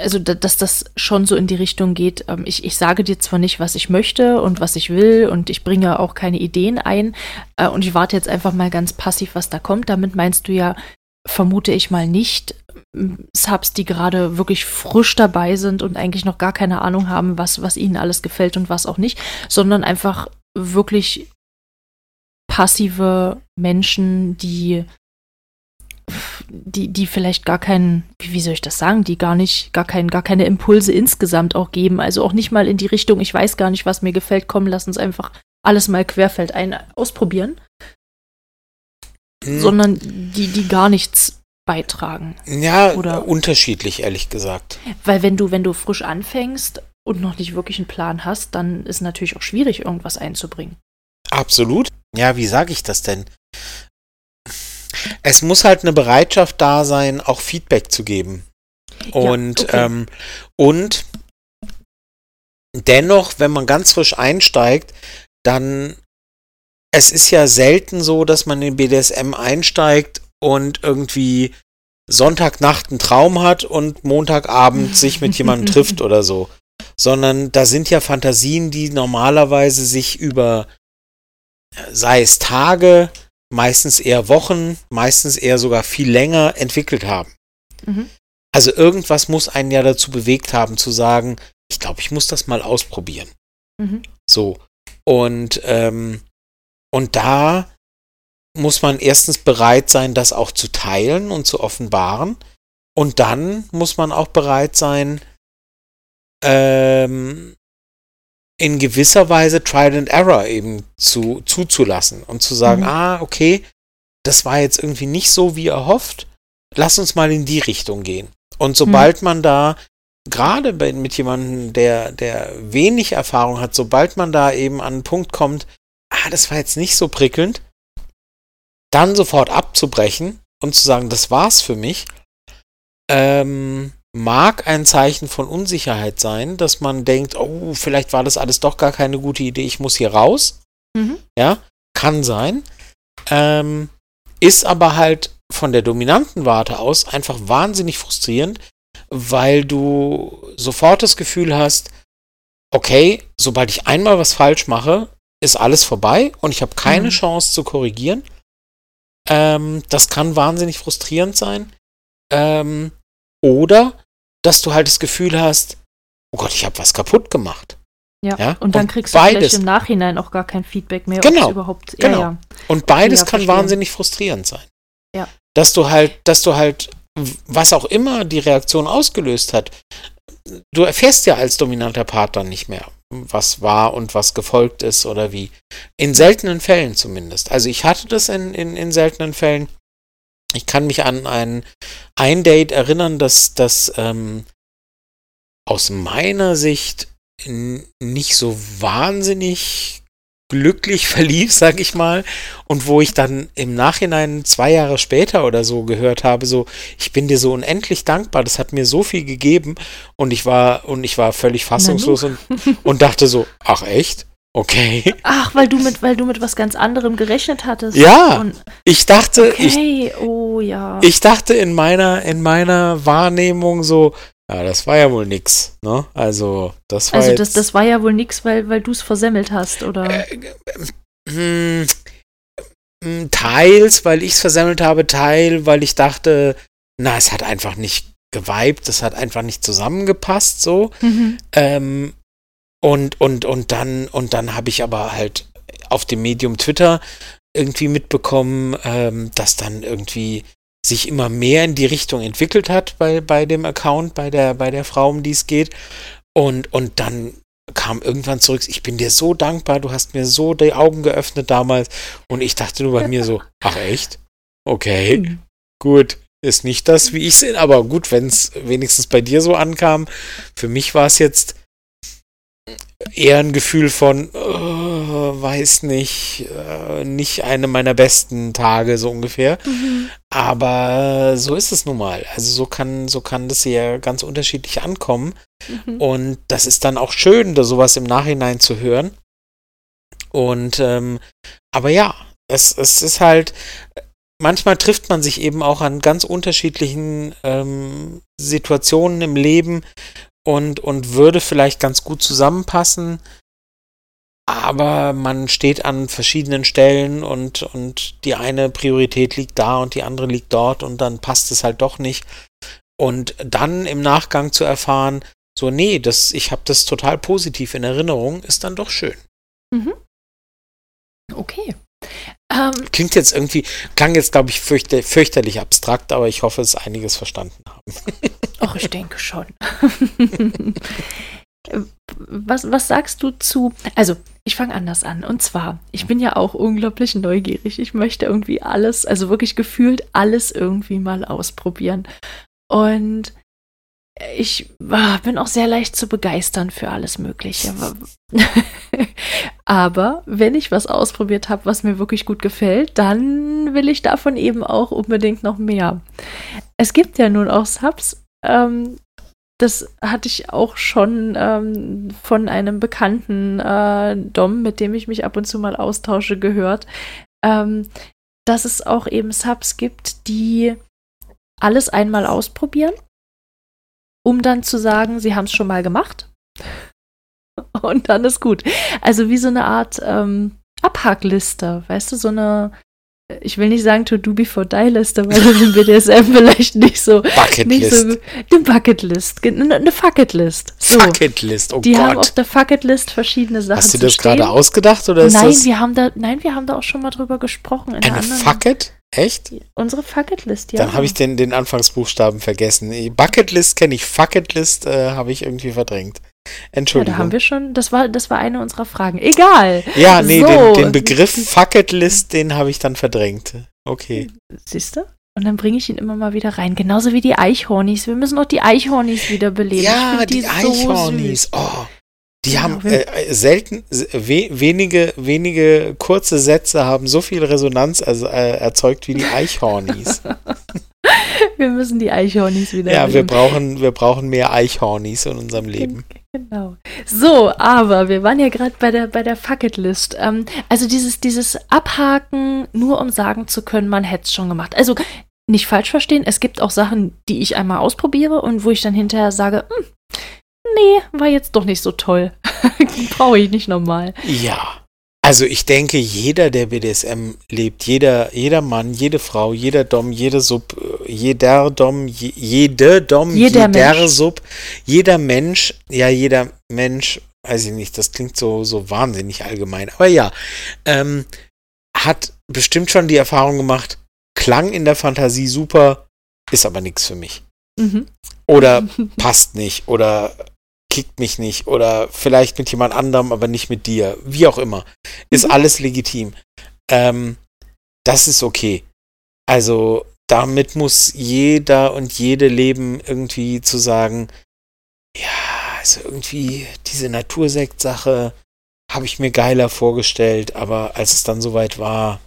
also dass das schon so in die Richtung geht, ähm, ich, ich sage dir zwar nicht, was ich möchte und was ich will und ich bringe auch keine Ideen ein äh, und ich warte jetzt einfach mal ganz passiv, was da kommt. Damit meinst du ja, vermute ich mal nicht, Subs, die gerade wirklich frisch dabei sind und eigentlich noch gar keine Ahnung haben, was, was ihnen alles gefällt und was auch nicht, sondern einfach wirklich passive Menschen, die die, die vielleicht gar keinen, wie soll ich das sagen, die gar nicht, gar kein, gar keine Impulse insgesamt auch geben. Also auch nicht mal in die Richtung, ich weiß gar nicht, was mir gefällt, komm, lass uns einfach alles mal querfeldein ausprobieren. Hm. Sondern die, die gar nichts beitragen. Ja, oder unterschiedlich, ehrlich gesagt. Weil wenn du, wenn du frisch anfängst und noch nicht wirklich einen Plan hast, dann ist natürlich auch schwierig, irgendwas einzubringen. Absolut. Ja, wie sage ich das denn? Es muss halt eine Bereitschaft da sein, auch Feedback zu geben. Und, ja, okay. ähm, und dennoch, wenn man ganz frisch einsteigt, dann es ist ja selten so, dass man in BDSM einsteigt und irgendwie Sonntagnacht einen Traum hat und Montagabend sich mit jemandem trifft oder so. Sondern da sind ja Fantasien, die normalerweise sich über sei es Tage, meistens eher Wochen, meistens eher sogar viel länger entwickelt haben. Mhm. Also irgendwas muss einen ja dazu bewegt haben zu sagen, ich glaube, ich muss das mal ausprobieren. Mhm. So. Und, ähm, und da muss man erstens bereit sein, das auch zu teilen und zu offenbaren. Und dann muss man auch bereit sein, ähm, in gewisser Weise Trial and Error eben zu, zuzulassen und zu sagen, mhm. ah, okay, das war jetzt irgendwie nicht so wie erhofft, lass uns mal in die Richtung gehen. Und sobald mhm. man da, gerade mit jemandem, der, der wenig Erfahrung hat, sobald man da eben an einen Punkt kommt, ah, das war jetzt nicht so prickelnd, dann sofort abzubrechen und zu sagen, das war's für mich, ähm, mag ein Zeichen von Unsicherheit sein, dass man denkt, oh, vielleicht war das alles doch gar keine gute Idee, ich muss hier raus. Mhm. Ja, kann sein. Ähm, ist aber halt von der dominanten Warte aus einfach wahnsinnig frustrierend, weil du sofort das Gefühl hast, okay, sobald ich einmal was falsch mache, ist alles vorbei und ich habe keine mhm. Chance zu korrigieren. Ähm, das kann wahnsinnig frustrierend sein. Ähm, oder dass du halt das Gefühl hast, oh Gott, ich habe was kaputt gemacht. Ja, ja? und dann und kriegst du beides, vielleicht im Nachhinein auch gar kein Feedback mehr. Genau, überhaupt, genau. Ja, und beides kann verstehen. wahnsinnig frustrierend sein. Ja. Dass du halt, dass du halt, was auch immer die Reaktion ausgelöst hat, du erfährst ja als dominanter Part dann nicht mehr, was war und was gefolgt ist oder wie. In seltenen Fällen zumindest. Also ich hatte das in, in, in seltenen Fällen. Ich kann mich an ein, ein Date erinnern, dass das ähm, aus meiner Sicht nicht so wahnsinnig glücklich verlief, sag ich mal, und wo ich dann im Nachhinein zwei Jahre später oder so gehört habe, so, ich bin dir so unendlich dankbar, das hat mir so viel gegeben. Und ich war, und ich war völlig fassungslos und, und dachte so, ach echt? Okay. Ach, weil du mit, weil du mit was ganz anderem gerechnet hattest. Ja. Ich dachte, okay, ich, oh ja. Ich dachte in meiner, in meiner Wahrnehmung so, ja, das war ja wohl nix, ne? Also, das war Also, das, das war ja wohl nix, weil, weil du es versemmelt hast, oder? Äh, hm, teils, weil ich es versemmelt habe, teil, weil ich dachte, na, es hat einfach nicht geweibt, es hat einfach nicht zusammengepasst, so. Mhm. Ähm, und, und, und dann, und dann habe ich aber halt auf dem Medium Twitter irgendwie mitbekommen, ähm, dass dann irgendwie sich immer mehr in die Richtung entwickelt hat bei, bei dem Account, bei der, bei der Frau, um die es geht. Und, und dann kam irgendwann zurück, ich bin dir so dankbar, du hast mir so die Augen geöffnet damals. Und ich dachte nur bei mir so, ach echt? Okay, Mhm. gut. Ist nicht das, wie ich sehe, aber gut, wenn es wenigstens bei dir so ankam. Für mich war es jetzt eher ein Gefühl von, oh, weiß nicht, äh, nicht eine meiner besten Tage, so ungefähr. Mhm. Aber so ist es nun mal. Also so kann, so kann das ja ganz unterschiedlich ankommen. Mhm. Und das ist dann auch schön, da sowas im Nachhinein zu hören. Und ähm, aber ja, es, es ist halt, manchmal trifft man sich eben auch an ganz unterschiedlichen ähm, Situationen im Leben und, und würde vielleicht ganz gut zusammenpassen. Aber man steht an verschiedenen Stellen und, und die eine Priorität liegt da und die andere liegt dort und dann passt es halt doch nicht. Und dann im Nachgang zu erfahren, so, nee, das, ich habe das total positiv in Erinnerung, ist dann doch schön. Mhm. Okay. Ähm, Klingt jetzt irgendwie, klang jetzt, glaube ich, fürchte, fürchterlich abstrakt, aber ich hoffe, es einiges verstanden haben. ach, ich denke schon. was, was sagst du zu. Also, ich fange anders an. Und zwar, ich bin ja auch unglaublich neugierig. Ich möchte irgendwie alles, also wirklich gefühlt alles irgendwie mal ausprobieren. Und ich ah, bin auch sehr leicht zu begeistern für alles Mögliche. Aber wenn ich was ausprobiert habe, was mir wirklich gut gefällt, dann will ich davon eben auch unbedingt noch mehr. Es gibt ja nun auch Subs, ähm, das hatte ich auch schon ähm, von einem bekannten äh, Dom, mit dem ich mich ab und zu mal austausche, gehört, ähm, dass es auch eben Subs gibt, die alles einmal ausprobieren, um dann zu sagen, sie haben es schon mal gemacht. Und dann ist gut. Also wie so eine Art ähm, Abhackliste, weißt du, so eine, ich will nicht sagen To-Do Before Die-Liste, weil das im BDSM vielleicht nicht so, Bucketlist. so, eine Bucketlist, eine, Fucketlist. So. Bucketlist, oh die haben auf Gott. der Fucketlist verschiedene Sachen Hast du das gerade ausgedacht oder ist Nein, das wir haben da, nein, wir haben da auch schon mal drüber gesprochen. In eine Fucket? Echt? Unsere Fucketlist, ja. Dann habe ich den, den Anfangsbuchstaben vergessen. Bucketlist kenne ich, Fucketlist äh, habe ich irgendwie verdrängt. Ja, Entschuldigung. da haben wir schon, das war, das war eine unserer Fragen. Egal. Ja, nee, So. den, den Begriff Fucketlist, den habe ich dann verdrängt. Okay. Siehst du? Und dann bringe ich ihn immer mal wieder rein. Genauso wie die Eichhornis. Wir müssen auch die Eichhornis wiederbeleben. Ich Ja, die, so Eichhornis. süß. Oh. Die Genau, haben äh, selten, se- we, wenige, wenige kurze Sätze haben so viel Resonanz also, äh, erzeugt wie die Eichhornis. Wir müssen die Eichhornis ja, wir brauchen, wir brauchen mehr Eichhornis in unserem Leben. Genau. So, aber wir waren ja gerade bei der, bei der Fucketlist. Ähm, also dieses, dieses Abhaken, nur um sagen zu können, man hätte es schon gemacht. Also nicht falsch verstehen, es gibt auch Sachen, die ich einmal ausprobiere und wo ich dann hinterher sage, hm, nee, war jetzt doch nicht so toll. Brauche ich nicht nochmal. Ja. Also ich denke, jeder, der BDSM lebt, jeder, jeder Mann, jede Frau, jeder Dom, jede Sub, äh, jeder Dom, je, jede Dom, Jeder jeder Mensch. Sub, jeder Mensch, ja, jeder Mensch, weiß ich nicht, das klingt so, so wahnsinnig allgemein, aber ja, ähm, hat bestimmt schon die Erfahrung gemacht, klang in der Fantasie super, ist aber nichts für mich. Mhm. Oder passt nicht oder kickt mich nicht oder vielleicht mit jemand anderem, aber nicht mit dir. Wie auch immer. Ist Mhm. alles legitim. Ähm, das ist okay. Also damit muss jeder und jede leben, irgendwie zu sagen, ja, also irgendwie diese Natursekt-Sache habe ich mir geiler vorgestellt, aber als es dann soweit war,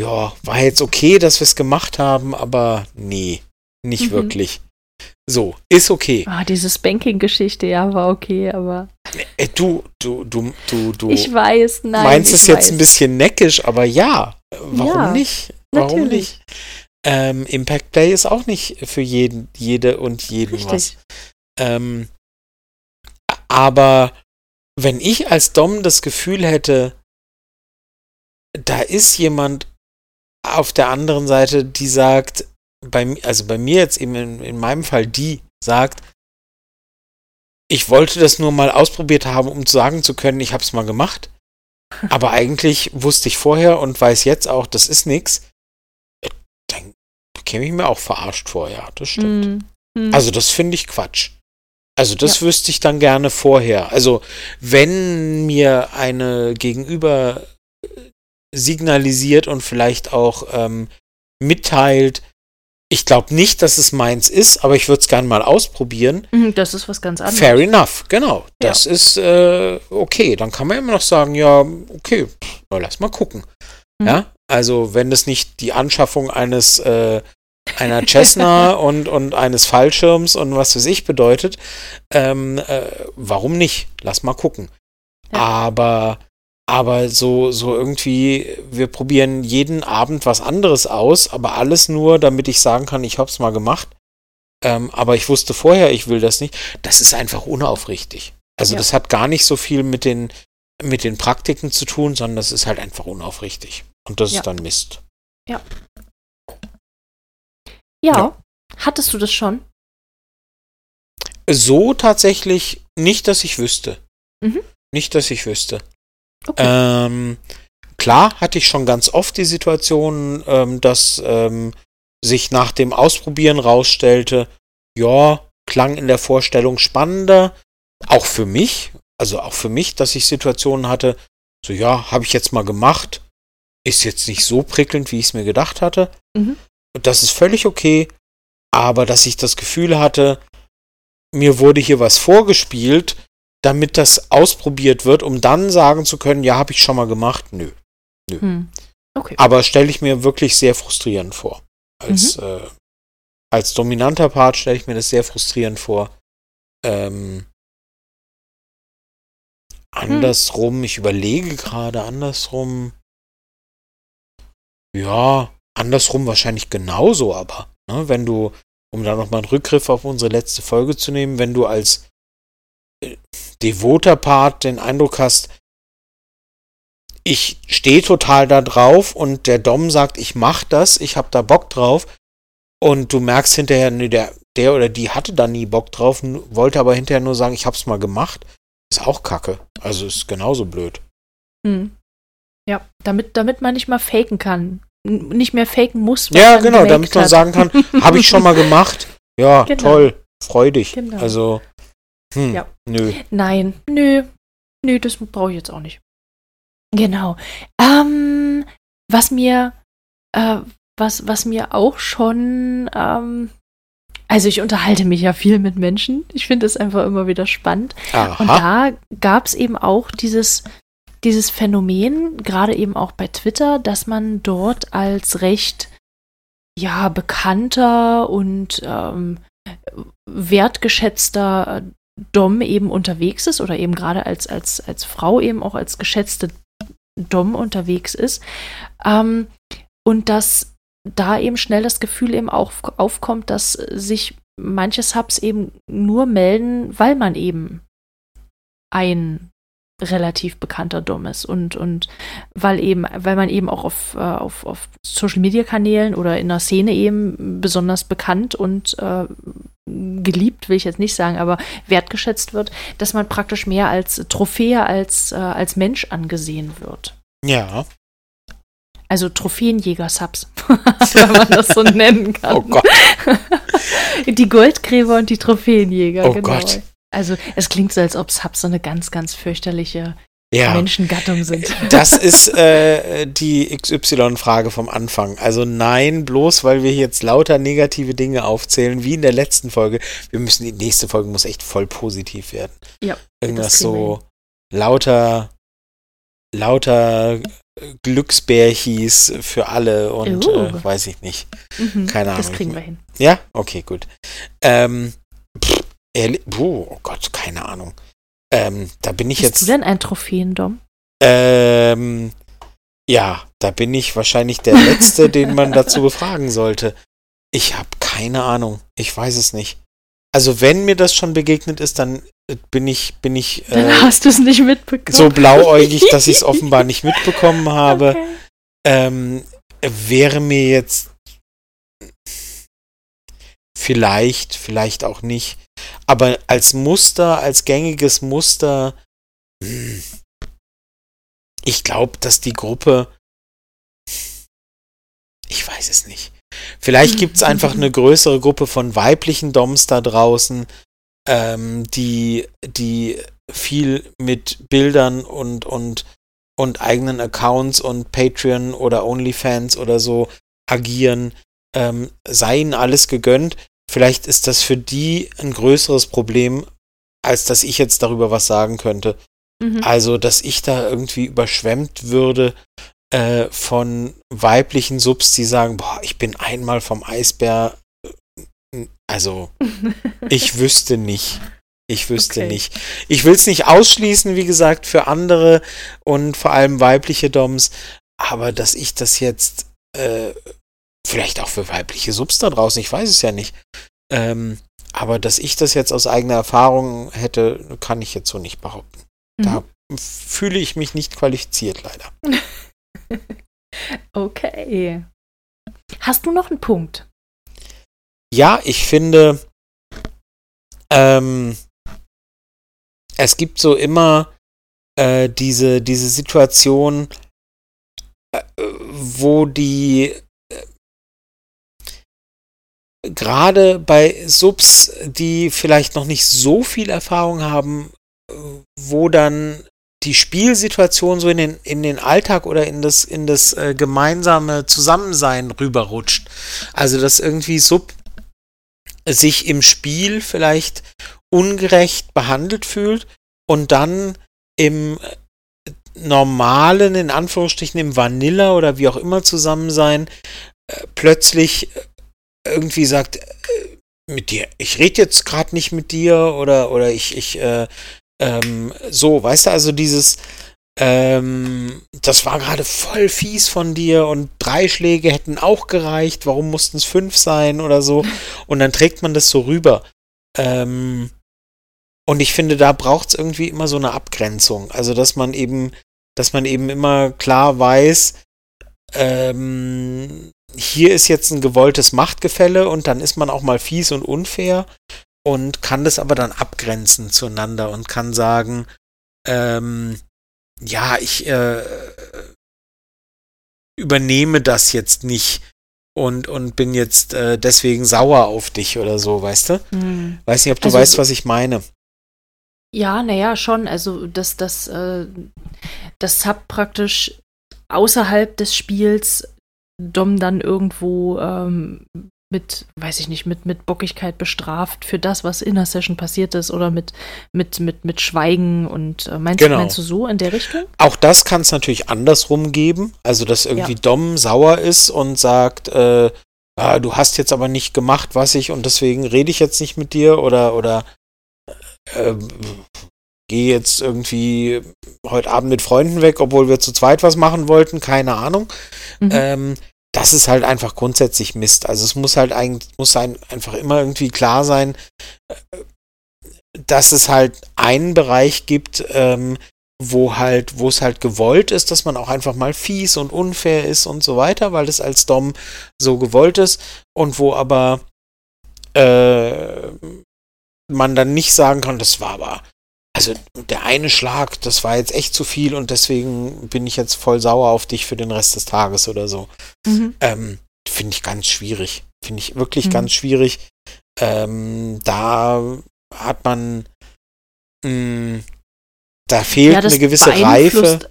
ja, war jetzt okay, dass wir es gemacht haben, aber nee, nicht Mhm. wirklich. So, ist okay. Ah, diese Spanking-Geschichte, ja, war okay, aber Äh, du, du, du, du, du ich weiß, nein. meinst es jetzt weiß. ein bisschen neckisch, aber ja, äh, warum Ja, nicht? Warum natürlich. nicht? Ähm, Impact Play ist auch nicht für jeden, jede und jeden was. Richtig. Ähm, aber wenn ich als Dom das Gefühl hätte, da ist jemand auf der anderen Seite, die sagt, bei, also bei mir jetzt eben in, in meinem Fall, die sagt, ich wollte das nur mal ausprobiert haben, um sagen zu können, ich habe es mal gemacht. Aber eigentlich wusste ich vorher und weiß jetzt auch, das ist. Äh, Dann käme ich mir auch verarscht vor, ja, das stimmt. Mhm. Mhm. Also das finde ich Quatsch. Also das Ja. wüsste ich dann gerne vorher. Also wenn mir eine Gegenüber äh, signalisiert und vielleicht auch ähm, mitteilt, ich glaube nicht, dass es meins ist, aber ich würde es gerne mal ausprobieren. Mhm, das ist was ganz anderes. Fair enough, genau. Das ist äh, okay. Dann kann man immer noch sagen, ja, okay, na, lass mal gucken. Mhm. Ja, also wenn es nicht die Anschaffung eines äh, einer Cessna und, und eines Fallschirms und was weiß ich bedeutet, ähm, äh, warum nicht? Lass mal gucken. Ja. Aber aber so, so irgendwie, wir probieren jeden Abend was anderes aus, aber alles nur, damit ich sagen kann, ich hab's mal gemacht. Ähm, aber ich wusste vorher, ich will das nicht. Das ist einfach unaufrichtig. Also Ja. das hat gar nicht so viel mit den, mit den Praktiken zu tun, sondern das ist halt einfach unaufrichtig. Und das Ja. ist dann Mist. Ja. Ja. Hattest du das schon? So tatsächlich nicht, dass ich wüsste. Mhm. Nicht, dass ich wüsste. Okay. Ähm, klar hatte ich schon ganz oft die Situation, ähm, dass ähm, sich nach dem Ausprobieren rausstellte, ja, klang in der Vorstellung spannender, auch für mich, also auch für mich, dass ich Situationen hatte, so ja, habe ich jetzt mal gemacht, ist jetzt nicht so prickelnd, wie ich es mir gedacht hatte. Mhm. Das ist völlig okay, aber dass ich das Gefühl hatte, mir wurde hier was vorgespielt, damit das ausprobiert wird, um dann sagen zu können, ja, habe ich schon mal gemacht. Nö. Hm. Okay. Aber stelle ich mir wirklich sehr frustrierend vor. Als, äh, als dominanter Part stelle ich mir das sehr frustrierend vor. Ähm, andersrum, ich überlege gerade andersrum. Ja, andersrum wahrscheinlich genauso, aber ne, wenn du, um da nochmal einen Rückgriff auf unsere letzte Folge zu nehmen, wenn du als äh, devoter Part den Eindruck hast, ich stehe total da drauf und der Dom sagt, ich mach das, ich hab da Bock drauf und du merkst hinterher, nee, der, der oder die hatte da nie Bock drauf, wollte aber hinterher nur sagen, ich hab's mal gemacht, ist auch kacke. Also ist genauso blöd. Hm. Ja, damit, damit man nicht mal faken kann. N- Nicht mehr faken muss. Ja, genau, damit man hat. sagen kann, habe ich schon mal gemacht. Ja, Genau. toll, freu dich. Genau. Also, hm, Ja. nö. Nein, nö. Nö, das brauche ich jetzt auch nicht. Genau. Ähm, was mir, äh, was, was mir auch schon, ähm, also ich unterhalte mich ja viel mit Menschen. Ich finde es einfach immer wieder spannend. Und Aha. da gab es eben auch dieses, dieses Phänomen, gerade eben auch bei Twitter, dass man dort als recht ja bekannter und ähm, wertgeschätzter Dom eben unterwegs ist oder eben gerade als, als, als Frau eben auch als geschätzte Dom unterwegs ist. Ähm, und dass da eben schnell das Gefühl eben auch aufkommt, dass sich manche Subs eben nur melden, weil man eben ein relativ bekannter Dom ist und, und weil eben, weil man eben auch auf, äh, auf, auf Social Media Kanälen oder in der Szene eben besonders bekannt und äh, geliebt, will ich jetzt nicht sagen, aber wertgeschätzt wird, dass man praktisch mehr als Trophäe als, äh, als Mensch angesehen wird. Ja. Also Trophäenjäger-Subs, wenn man das so nennen kann. Oh Gott. die Goldgräber und die Trophäenjäger, Oh genau. Gott. Also es klingt so, als ob Subs so eine ganz, ganz fürchterliche Ja. Menschengattung sind. Das ist äh, die XY-Frage vom Anfang. Also nein, bloß weil wir jetzt lauter negative Dinge aufzählen, wie in der letzten Folge. Wir müssen, die nächste Folge muss echt voll positiv werden. Ja, Irgendwas das so lauter, lauter Glücksbärchis für alle und Uh. äh, weiß ich nicht. Mhm, Keine Das Ahnung. kriegen wir hin. Ja? Okay, gut. Ähm, pff, ehrlich, oh Gott, keine Ahnung. Ähm, da bin ich Bist jetzt. du denn ein Trophäendom? Ähm, ja, da bin ich wahrscheinlich der Letzte, den man dazu befragen sollte. Ich habe keine Ahnung. Ich weiß es nicht. Also wenn mir das schon begegnet ist, dann äh, bin ich, bin ich Dann äh, hast du es nicht mitbekommen. so blauäugig, dass ich es offenbar nicht mitbekommen habe. Okay. Ähm, wäre mir jetzt vielleicht, vielleicht auch nicht. Aber als Muster, als gängiges Muster, hm, ich glaube, dass die Gruppe, ich weiß es nicht. Vielleicht gibt es einfach eine größere Gruppe von weiblichen Doms da draußen, ähm, die, die viel mit Bildern und, und, und eigenen Accounts und Patreon oder OnlyFans oder so agieren. Ähm, sei ihnen alles gegönnt. Vielleicht ist das für die ein größeres Problem, als dass ich jetzt darüber was sagen könnte. Mhm. Also, dass ich da irgendwie überschwemmt würde äh, von weiblichen Subs, die sagen, boah, ich bin einmal vom Eisbär. äh, Also, ich wüsste nicht. Ich wüsste Okay. nicht. Ich will es nicht ausschließen, wie gesagt, für andere und vor allem weibliche Doms, aber dass ich das jetzt äh, vielleicht auch für weibliche Subs da draußen, ich weiß es ja nicht. Ähm, aber dass ich das jetzt aus eigener Erfahrung hätte, kann ich jetzt so nicht behaupten. Da fühle ich mich nicht qualifiziert, leider. Okay. Hast du noch einen Punkt? Ja, ich finde, ähm, es gibt so immer äh, diese, diese Situation, äh, wo die gerade bei Subs, die vielleicht noch nicht so viel Erfahrung haben, äh, wo dann die Spielsituation so in den, in den Alltag oder in das, in das äh, gemeinsame Zusammensein rüberrutscht. Also, dass irgendwie Sub sich im Spiel vielleicht ungerecht behandelt fühlt und dann im normalen, in Anführungsstrichen, im Vanilla oder wie auch immer Zusammensein, äh, plötzlich äh, irgendwie sagt, äh, mit dir, ich rede jetzt gerade nicht mit dir oder, oder ich, ich, äh, ähm, so, weißt du, also dieses, ähm, das war gerade voll fies von dir und drei Schläge hätten auch gereicht, warum mussten es fünf sein oder so? Und dann trägt man das so rüber. Ähm, und ich finde, da braucht es irgendwie immer so eine Abgrenzung. Also, dass man eben, dass man eben immer klar weiß, ähm, hier ist jetzt ein gewolltes Machtgefälle und dann ist man auch mal fies und unfair und kann das aber dann abgrenzen zueinander und kann sagen, ähm, ja, ich äh, übernehme das jetzt nicht und, und bin jetzt äh, deswegen sauer auf dich oder so, weißt du? Hm. Weiß nicht, ob du Also weißt, was ich meine. Ja, naja, schon. Also, dass das, äh, das Sub praktisch außerhalb des Spiels Dom dann irgendwo ähm, mit, weiß ich nicht, mit, mit Bockigkeit bestraft für das, was in der Session passiert ist oder mit, mit, mit, mit Schweigen und äh, meinst, Genau. du, meinst du so in der Richtung? Auch das kann es natürlich andersrum geben. Also, dass irgendwie Ja. Dom sauer ist und sagt, äh, ah, du hast jetzt aber nicht gemacht, was ich, und deswegen rede ich jetzt nicht mit dir oder, oder äh, gehe jetzt irgendwie heute Abend mit Freunden weg, obwohl wir zu zweit was machen wollten, keine Ahnung. Mhm. Ähm, das ist halt einfach grundsätzlich Mist. Also es muss halt eigentlich, muss ein, einfach immer irgendwie klar sein, äh, dass es halt einen Bereich gibt, ähm, wo halt, wo es halt gewollt ist, dass man auch einfach mal fies und unfair ist und so weiter, weil das als Dom so gewollt ist und wo aber äh, man dann nicht sagen kann, das war aber, also der eine Schlag, das war jetzt echt zu viel und deswegen bin ich jetzt voll sauer auf dich für den Rest des Tages oder so. Mhm. Ähm, Finde ich ganz schwierig. Finde ich wirklich Mhm. ganz schwierig. ähm, da hat man, mh, mm, da fehlt Ja, eine gewisse Reife.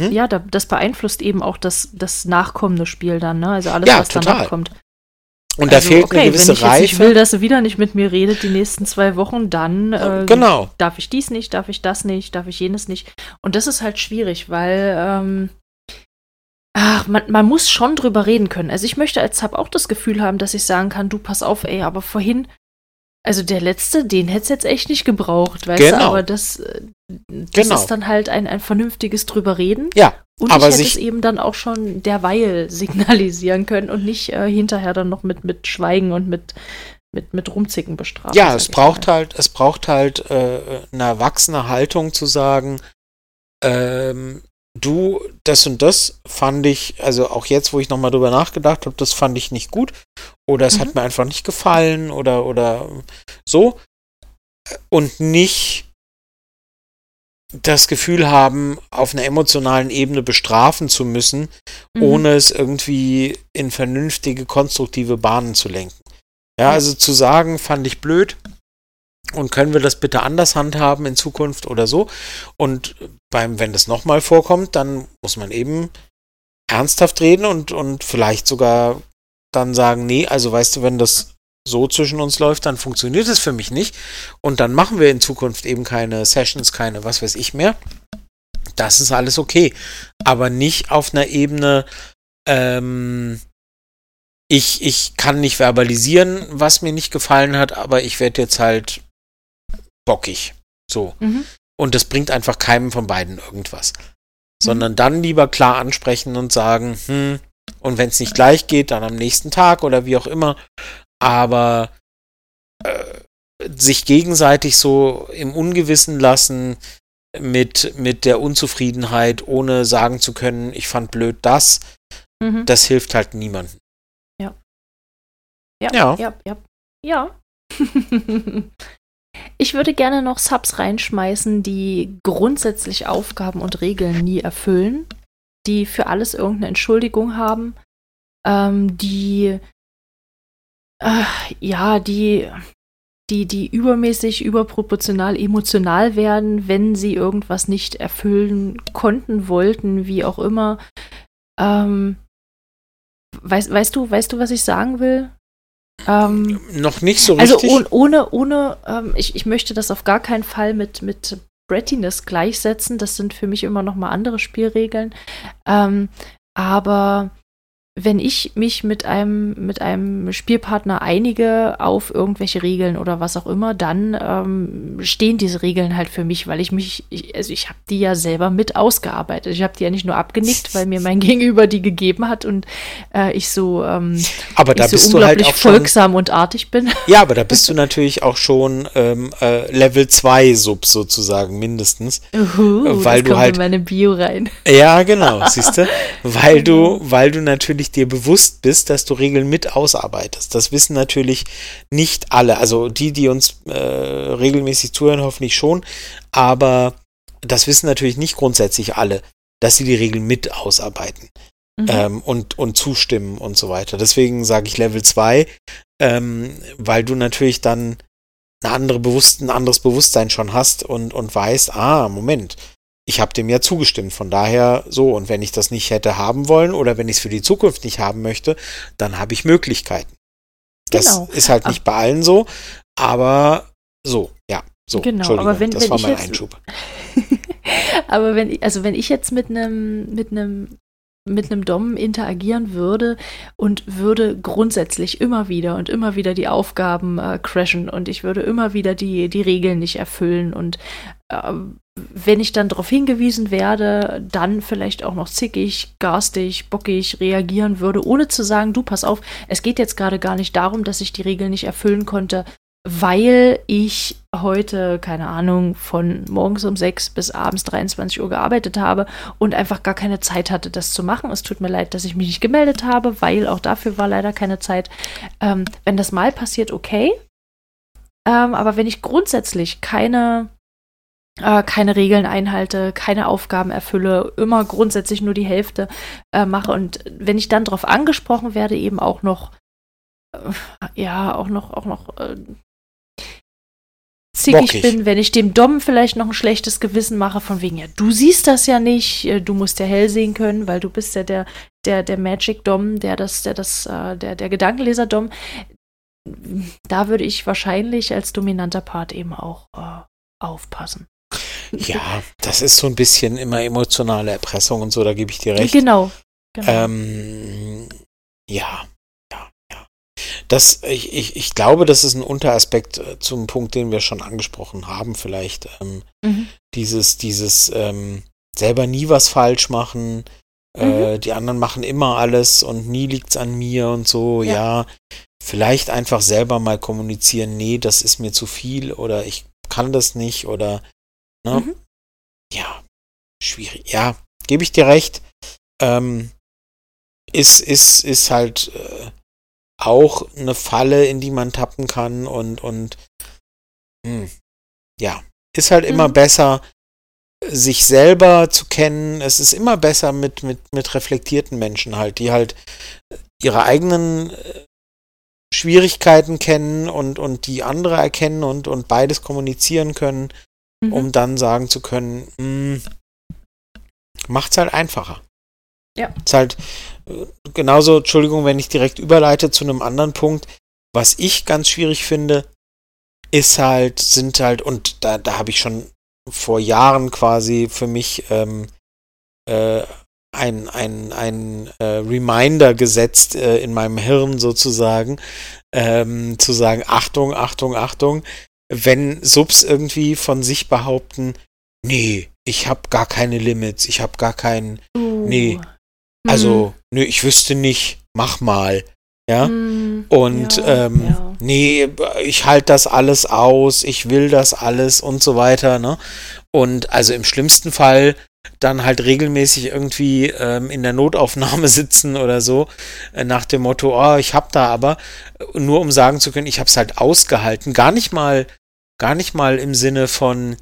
Hm? Ja, da, das beeinflusst eben auch das, das nachkommende Spiel dann, ne? Also alles, Ja, was total. danach kommt. Und da also, fehlt okay, eine gewisse wenn ich jetzt nicht Reife. will, dass sie wieder nicht mit mir redet die nächsten zwei Wochen, dann äh, genau. darf ich dies nicht, darf ich das nicht, darf ich jenes nicht. Und das ist halt schwierig, weil ähm, ach, man, man muss schon drüber reden können. Also ich möchte als Sub auch das Gefühl haben, dass ich sagen kann, du pass auf, ey, aber vorhin, also der letzte, den hätte es jetzt echt nicht gebraucht, weißt du, Genau. aber das, äh, das Genau. ist dann halt ein, ein vernünftiges drüber reden. Ja, Und aber ich hätte es eben dann auch schon derweil signalisieren können und nicht äh, hinterher dann noch mit, mit Schweigen und mit, mit, mit Rumzicken bestrafen. Ja, es braucht mal. halt, es braucht halt äh, eine erwachsene Haltung zu sagen, ähm, du, das und das fand ich, also auch jetzt, wo ich nochmal drüber nachgedacht habe, das fand ich nicht gut oder es Mhm. hat mir einfach nicht gefallen oder, oder so und nicht das Gefühl haben, auf einer emotionalen Ebene bestrafen zu müssen, Mhm. ohne es irgendwie in vernünftige, konstruktive Bahnen zu lenken. Ja, also zu sagen, fand ich blöd und können wir das bitte anders handhaben in Zukunft oder so. Und beim, wenn das nochmal vorkommt, dann muss man eben ernsthaft reden und, und vielleicht sogar dann sagen, nee, also weißt du, wenn das so zwischen uns läuft, dann funktioniert es für mich nicht. Und dann machen wir in Zukunft eben keine Sessions, keine was weiß ich mehr. Das ist alles okay. Aber nicht auf einer Ebene, ähm, ich, ich kann nicht verbalisieren, was mir nicht gefallen hat, aber ich werde jetzt halt bockig. So. Mhm. Und das bringt einfach keinem von beiden irgendwas. Mhm. Sondern dann lieber klar ansprechen und sagen, hm, und wenn es nicht gleich geht, dann am nächsten Tag oder wie auch immer. Aber äh, sich gegenseitig so im Ungewissen lassen mit, mit der Unzufriedenheit, ohne sagen zu können, ich fand blöd das, Mhm. das hilft halt niemandem. Ja, Ja. ja, ja. ja. ich würde gerne noch Subs reinschmeißen, die grundsätzlich Aufgaben und Regeln nie erfüllen, die für alles irgendeine Entschuldigung haben, ähm, die äh, ja, die die, die übermäßig, überproportional emotional werden, wenn sie irgendwas nicht erfüllen konnten, wollten, wie auch immer. Ähm, weißt, weißt du, weißt du, was ich sagen will? Ähm, Noch nicht so also richtig. ohne, ohne, ohne ähm, ich, ich möchte das auf gar keinen Fall mit, mit Brattiness gleichsetzen. Das sind für mich immer noch mal andere Spielregeln. Ähm, aber wenn ich mich mit einem, mit einem Spielpartner einige auf irgendwelche Regeln oder was auch immer, dann ähm, stehen diese Regeln halt für mich, weil ich mich, ich, also ich habe die ja selber mit ausgearbeitet. Ich habe die ja nicht nur abgenickt, weil mir mein Gegenüber die gegeben hat und äh, ich so, ähm, aber da ich so bist du halt unglaublich auch schon. folgsam und artig bin. Ja, aber da bist du natürlich auch schon ähm, äh, Level 2 Sub sozusagen mindestens. Uhu, Weil das du kommt halt- in meine Bio rein. Ja, genau, siehst du? Weil du, weil du natürlich dir bewusst bist, dass du Regeln mit ausarbeitest. Das wissen natürlich nicht alle. Also die, die uns äh, regelmäßig zuhören, hoffentlich schon. Aber das wissen natürlich nicht grundsätzlich alle, dass sie die Regeln mit ausarbeiten Mhm. ähm, und, und zustimmen und so weiter. Deswegen sage ich Level 2, ähm, weil du natürlich dann eine andere Bewusst ein anderes Bewusstsein schon hast und, und weißt, ah, Moment, ich habe dem ja zugestimmt. Von daher so, und wenn ich das nicht hätte haben wollen oder wenn ich es für die Zukunft nicht haben möchte, dann habe ich Möglichkeiten. Das Genau. ist halt nicht bei allen so, aber so, ja. So, Genau, aber wenn- das wenn war ich mein jetzt- Einschub. Aber wenn, also wenn ich jetzt mit einem, mit einem, mit einem Dom interagieren würde und würde grundsätzlich immer wieder und immer wieder die Aufgaben äh, crashen und ich würde immer wieder die, die Regeln nicht erfüllen und ähm, wenn ich dann darauf hingewiesen werde, dann vielleicht auch noch zickig, garstig, bockig reagieren würde, ohne zu sagen, du pass auf, es geht jetzt gerade gar nicht darum, dass ich die Regeln nicht erfüllen konnte, weil ich heute, keine Ahnung, von morgens um 6 bis abends 23 Uhr gearbeitet habe und einfach gar keine Zeit hatte, das zu machen. Es tut mir leid, dass ich mich nicht gemeldet habe, weil auch dafür war leider keine Zeit. Ähm, wenn das mal passiert, okay. Ähm, aber wenn ich grundsätzlich keine, äh, keine Regeln einhalte, keine Aufgaben erfülle, immer grundsätzlich nur die Hälfte äh, mache und wenn ich dann darauf angesprochen werde, eben auch noch äh, ja auch noch, auch noch äh, zickig Bockig. bin, wenn ich dem Dom vielleicht noch ein schlechtes Gewissen mache, von wegen, ja, du siehst das ja nicht, äh, du musst ja hell sehen können, weil du bist ja der, der, der Magic Dom, der das, der das, äh, der, der Gedankenleser Dom. Da würde ich wahrscheinlich als dominanter Part eben auch äh, aufpassen. Ja, das ist so ein bisschen immer emotionale Erpressung und so, da gebe ich dir recht. Genau. genau. Ähm, ja. Das, ich, ich, ich glaube, das ist ein Unteraspekt äh, zum Punkt, den wir schon angesprochen haben, vielleicht. Ähm, mhm. Dieses, dieses ähm, selber nie was falsch machen, äh, Mhm. die anderen machen immer alles und nie liegt's an mir und so, Ja. ja. Vielleicht einfach selber mal kommunizieren, nee, das ist mir zu viel oder ich kann das nicht oder ne? Mhm. ja, schwierig. Ja, gebe ich dir recht. Ähm, ist, ist, ist halt äh, auch eine Falle, in die man tappen kann und, und hm, ja, ist halt immer Mhm. besser, sich selber zu kennen. Es ist immer besser mit, mit, mit reflektierten Menschen halt, die halt ihre eigenen äh, Schwierigkeiten kennen und, und die andere erkennen und, und beides kommunizieren können Mhm. um dann sagen zu können, mh, macht's halt einfacher. Ja. Ist halt genauso, Entschuldigung, wenn ich direkt überleite zu einem anderen Punkt, was ich ganz schwierig finde, ist halt, sind halt, und da, da habe ich schon vor Jahren quasi für mich ähm, äh, ein, ein, ein äh, Reminder gesetzt äh, in meinem Hirn sozusagen, ähm, zu sagen, Achtung, Achtung, Achtung, wenn Subs irgendwie von sich behaupten, nee, ich habe gar keine Limits, ich habe gar keinen, Uh. nee, Mhm. also, nö, ich wüsste nicht, mach mal, ja, Mhm. und Ja, ähm, ja. nee, ich halte das alles aus, ich will das alles und so weiter, ne? Und also im schlimmsten Fall dann halt regelmäßig irgendwie ähm, in der Notaufnahme sitzen oder so, äh, nach dem Motto, oh, ich hab da aber, äh, nur um sagen zu können, ich hab's halt ausgehalten. Gar nicht mal, gar nicht mal im Sinne von,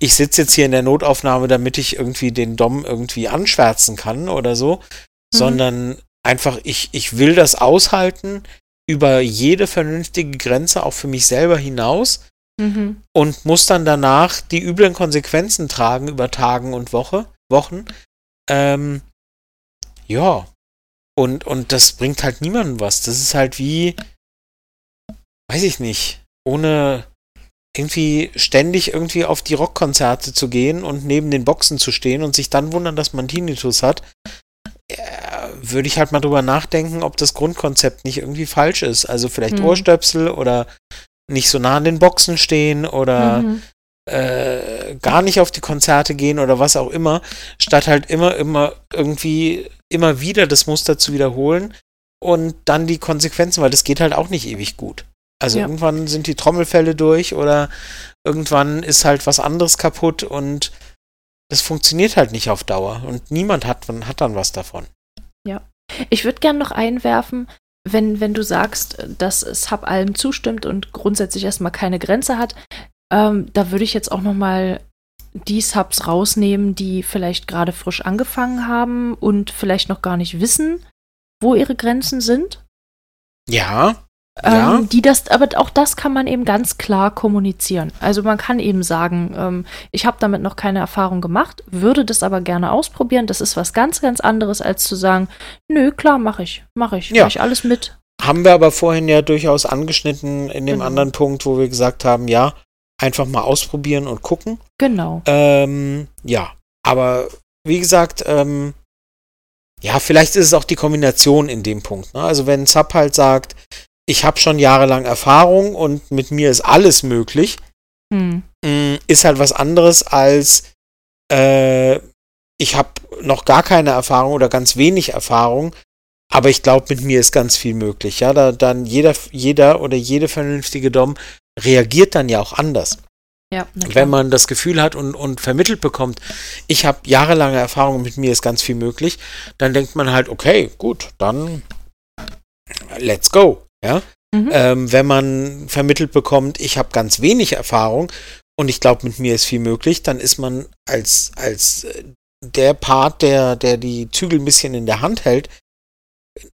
ich sitze jetzt hier in der Notaufnahme, damit ich irgendwie den Dom irgendwie anschwärzen kann oder so, Mhm. sondern einfach, ich, ich will das aushalten über jede vernünftige Grenze, auch für mich selber hinaus Mhm. und muss dann danach die üblen Konsequenzen tragen über Tagen und Woche, Wochen. Ähm, ja. Und, und das bringt halt niemandem was. Das ist halt wie, weiß ich nicht, ohne irgendwie ständig irgendwie auf die Rockkonzerte zu gehen und neben den Boxen zu stehen und sich dann wundern, dass man Tinnitus hat, würde ich halt mal drüber nachdenken, ob das Grundkonzept nicht irgendwie falsch ist. Also vielleicht Hm. Ohrstöpsel oder nicht so nah an den Boxen stehen oder Mhm. äh, gar nicht auf die Konzerte gehen oder was auch immer, statt halt immer, immer irgendwie immer wieder das Muster zu wiederholen und dann die Konsequenzen, weil das geht halt auch nicht ewig gut. Also Ja. irgendwann sind die Trommelfälle durch oder irgendwann ist halt was anderes kaputt und das funktioniert halt nicht auf Dauer und niemand hat, hat dann was davon. Ich würde gerne noch einwerfen, wenn, wenn du sagst, dass Sub allem zustimmt und grundsätzlich erstmal keine Grenze hat, ähm, da würde ich jetzt auch noch mal die Subs rausnehmen, die vielleicht gerade frisch angefangen haben und vielleicht noch gar nicht wissen, wo ihre Grenzen sind. Ja, Ja. Ähm, die das, aber auch das kann man eben ganz klar kommunizieren. Also man kann eben sagen, ähm, ich habe damit noch keine Erfahrung gemacht, würde das aber gerne ausprobieren. Das ist was ganz, ganz anderes, als zu sagen, nö, klar, mache ich, mache ich, Ja. mache ich alles mit. haben wir aber vorhin ja durchaus angeschnitten in dem Genau. anderen Punkt, wo wir gesagt haben, ja, einfach mal ausprobieren und gucken. Genau. Ähm, ja, aber wie gesagt, ähm, ja, vielleicht ist es auch die Kombination in dem Punkt. Ne? Also wenn Sub halt sagt, ich habe schon jahrelang Erfahrung und mit mir ist alles möglich, Hm. mh, ist halt was anderes als äh, ich habe noch gar keine Erfahrung oder ganz wenig Erfahrung, aber ich glaube, mit mir ist ganz viel möglich. Ja, da dann jeder, jeder oder jede vernünftige Dom reagiert dann ja auch anders. Ja. Wenn man das Gefühl hat und, und vermittelt bekommt, ich habe jahrelange Erfahrung, mit mir ist ganz viel möglich, dann denkt man halt, okay, gut, dann let's go. Ja? Mhm. Ähm, wenn man vermittelt bekommt, ich habe ganz wenig Erfahrung und ich glaube, mit mir ist viel möglich, dann ist man als, als äh, der Part, der, der die Zügel ein bisschen in der Hand hält,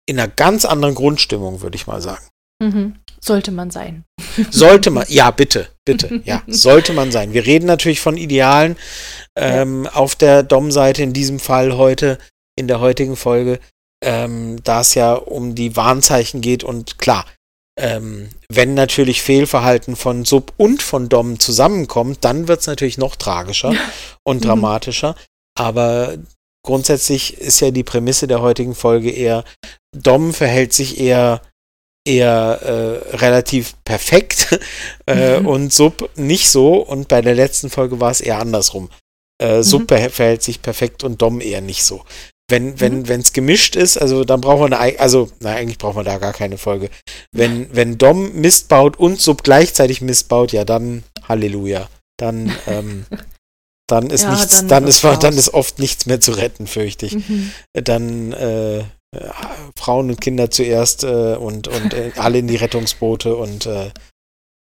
in einer ganz anderen Grundstimmung, würde ich mal sagen. Mhm. Sollte man sein. Sollte man, ja, bitte, bitte, ja, sollte man sein. Wir reden natürlich von Idealen ähm, ja. auf der Dom-Seite in diesem Fall heute, in der heutigen Folge, ähm, da es ja um die Warnzeichen geht und klar, ähm, wenn natürlich Fehlverhalten von Sub und von Dom zusammenkommt, dann wird es natürlich noch tragischer und mhm. dramatischer. Aber grundsätzlich ist ja die Prämisse der heutigen Folge eher, Dom verhält sich eher eher äh, relativ perfekt äh, mhm. und Sub nicht so. Und bei der letzten Folge war es eher andersrum. Äh, Sub mhm. verhält sich perfekt und Dom eher nicht so. Wenn, wenn, mhm. es gemischt ist, also dann brauchen wir eine, also, na, eigentlich brauchen wir da gar keine Folge. Wenn, wenn Dom Mist baut und Sub gleichzeitig Mist baut, ja, dann Halleluja. Dann, ähm, dann ist ja, nichts, dann, dann ist, dann ist oft nichts mehr zu retten, fürchte ich. Mhm. Dann, äh, Frauen und Kinder zuerst äh, und, und äh, alle in die Rettungsboote und äh,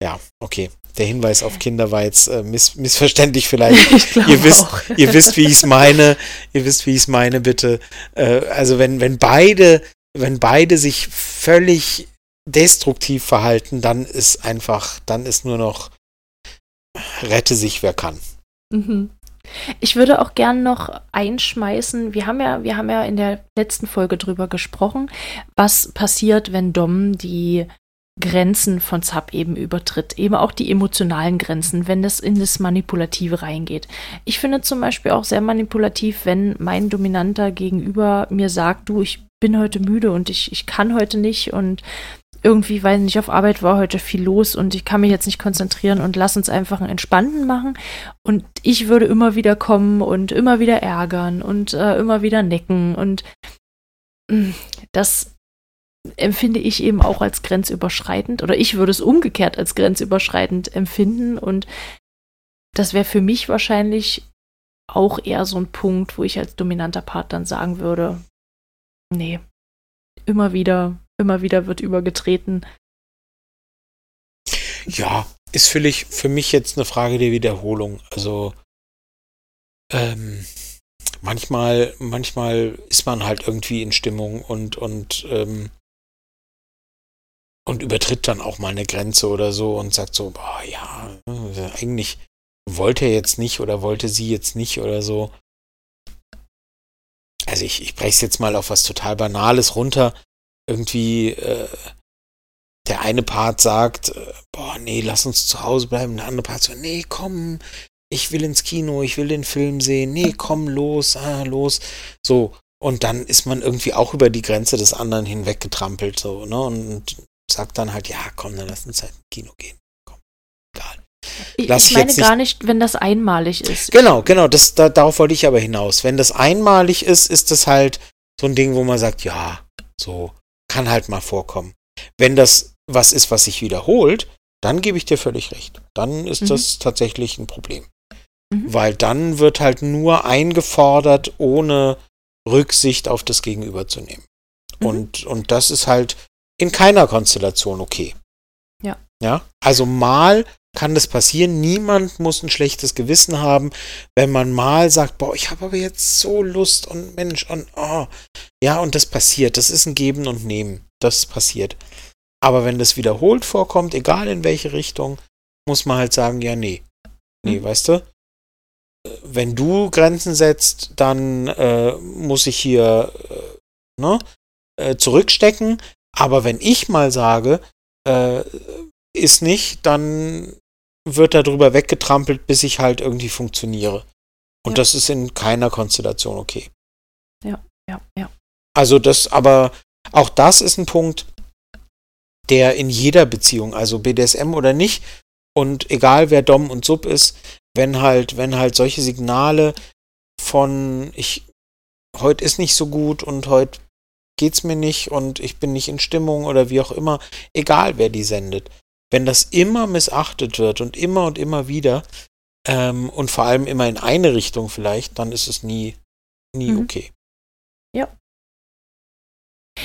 ja, okay. Der Hinweis auf Kinder war jetzt äh, miss missverständlich vielleicht. ihr wisst, ihr wisst, wie ich es meine. Ihr wisst, wie ich es meine, bitte. Äh, also wenn, wenn beide, wenn beide sich völlig destruktiv verhalten, dann ist einfach, dann ist nur noch rette sich, wer kann. Mhm. Ich würde auch gern noch einschmeißen, wir haben ja, wir haben ja in der letzten Folge drüber gesprochen, was passiert, wenn Dom die Grenzen von Zap eben übertritt, eben auch die emotionalen Grenzen, wenn es in das Manipulative reingeht. Ich finde zum Beispiel auch sehr manipulativ, wenn mein Dominanter gegenüber mir sagt, du, ich bin heute müde und ich, ich kann heute nicht und irgendwie, weil nicht, auf Arbeit war heute viel los und ich kann mich jetzt nicht konzentrieren und lass uns einfach einen entspannten machen. Und ich würde immer wieder kommen und immer wieder ärgern und äh, immer wieder necken und mm, das empfinde ich eben auch als grenzüberschreitend oder ich würde es umgekehrt als grenzüberschreitend empfinden und das wäre für mich wahrscheinlich auch eher so ein Punkt, wo ich als dominanter Part dann sagen würde, nee, immer wieder immer wieder wird übergetreten. Ja, ist völlig für mich jetzt eine Frage der Wiederholung. Also ähm, manchmal, manchmal ist man halt irgendwie in Stimmung und und ähm, und übertritt dann auch mal eine Grenze oder so und sagt so, boah, ja, eigentlich wollte er jetzt nicht oder wollte sie jetzt nicht oder so. Also ich, ich breche es jetzt mal auf was total Banales runter irgendwie äh, der eine Part sagt, äh, boah, nee, lass uns zu Hause bleiben, der andere Part sagt, nee, komm, ich will ins Kino, ich will den Film sehen, nee, komm, los, ah, los. So, und dann ist man irgendwie auch über die Grenze des anderen hinweggetrampelt, so, ne, und sagt dann halt, ja, komm, dann lass uns halt ins Kino gehen. Komm, egal. Lass ich, meine nicht gar nicht, wenn das einmalig ist. Genau, genau, das, da, darauf wollte ich aber hinaus. Wenn das einmalig ist, ist das halt so ein Ding, wo man sagt, ja, so, kann halt mal vorkommen. Wenn das was ist, was sich wiederholt, dann gebe ich dir völlig recht. Dann ist mhm. das tatsächlich ein Problem. Mhm. Weil dann wird halt nur eingefordert, ohne Rücksicht auf das Gegenüber zu nehmen. Mhm. Und, und das ist halt in keiner Konstellation okay. Ja. Ja. Also mal kann das passieren. Niemand muss ein schlechtes Gewissen haben, wenn man mal sagt, boah, ich habe aber jetzt so Lust und Mensch und oh. Ja, und das passiert. Das ist ein Geben und Nehmen. Das passiert. Aber wenn das wiederholt vorkommt, egal in welche Richtung, muss man halt sagen, ja, nee. Nee, mhm. weißt du? Wenn du Grenzen setzt, dann äh, muss ich hier äh, ne, äh, zurückstecken. Aber wenn ich mal sage, äh, ist nicht, dann wird darüber weggetrampelt, bis ich halt irgendwie funktioniere. Und ja. das ist in keiner Konstellation okay. Ja, ja, ja. Also das, aber auch das ist ein Punkt, der in jeder Beziehung, also BDSM oder nicht, und egal wer Dom und Sub ist, wenn halt, wenn halt solche Signale von ich heute ist nicht so gut und heute geht's mir nicht und ich bin nicht in Stimmung oder wie auch immer, egal wer die sendet, wenn das immer missachtet wird und immer und immer wieder ähm, und vor allem immer in eine Richtung vielleicht, dann ist es nie, nie mhm. okay. Ja.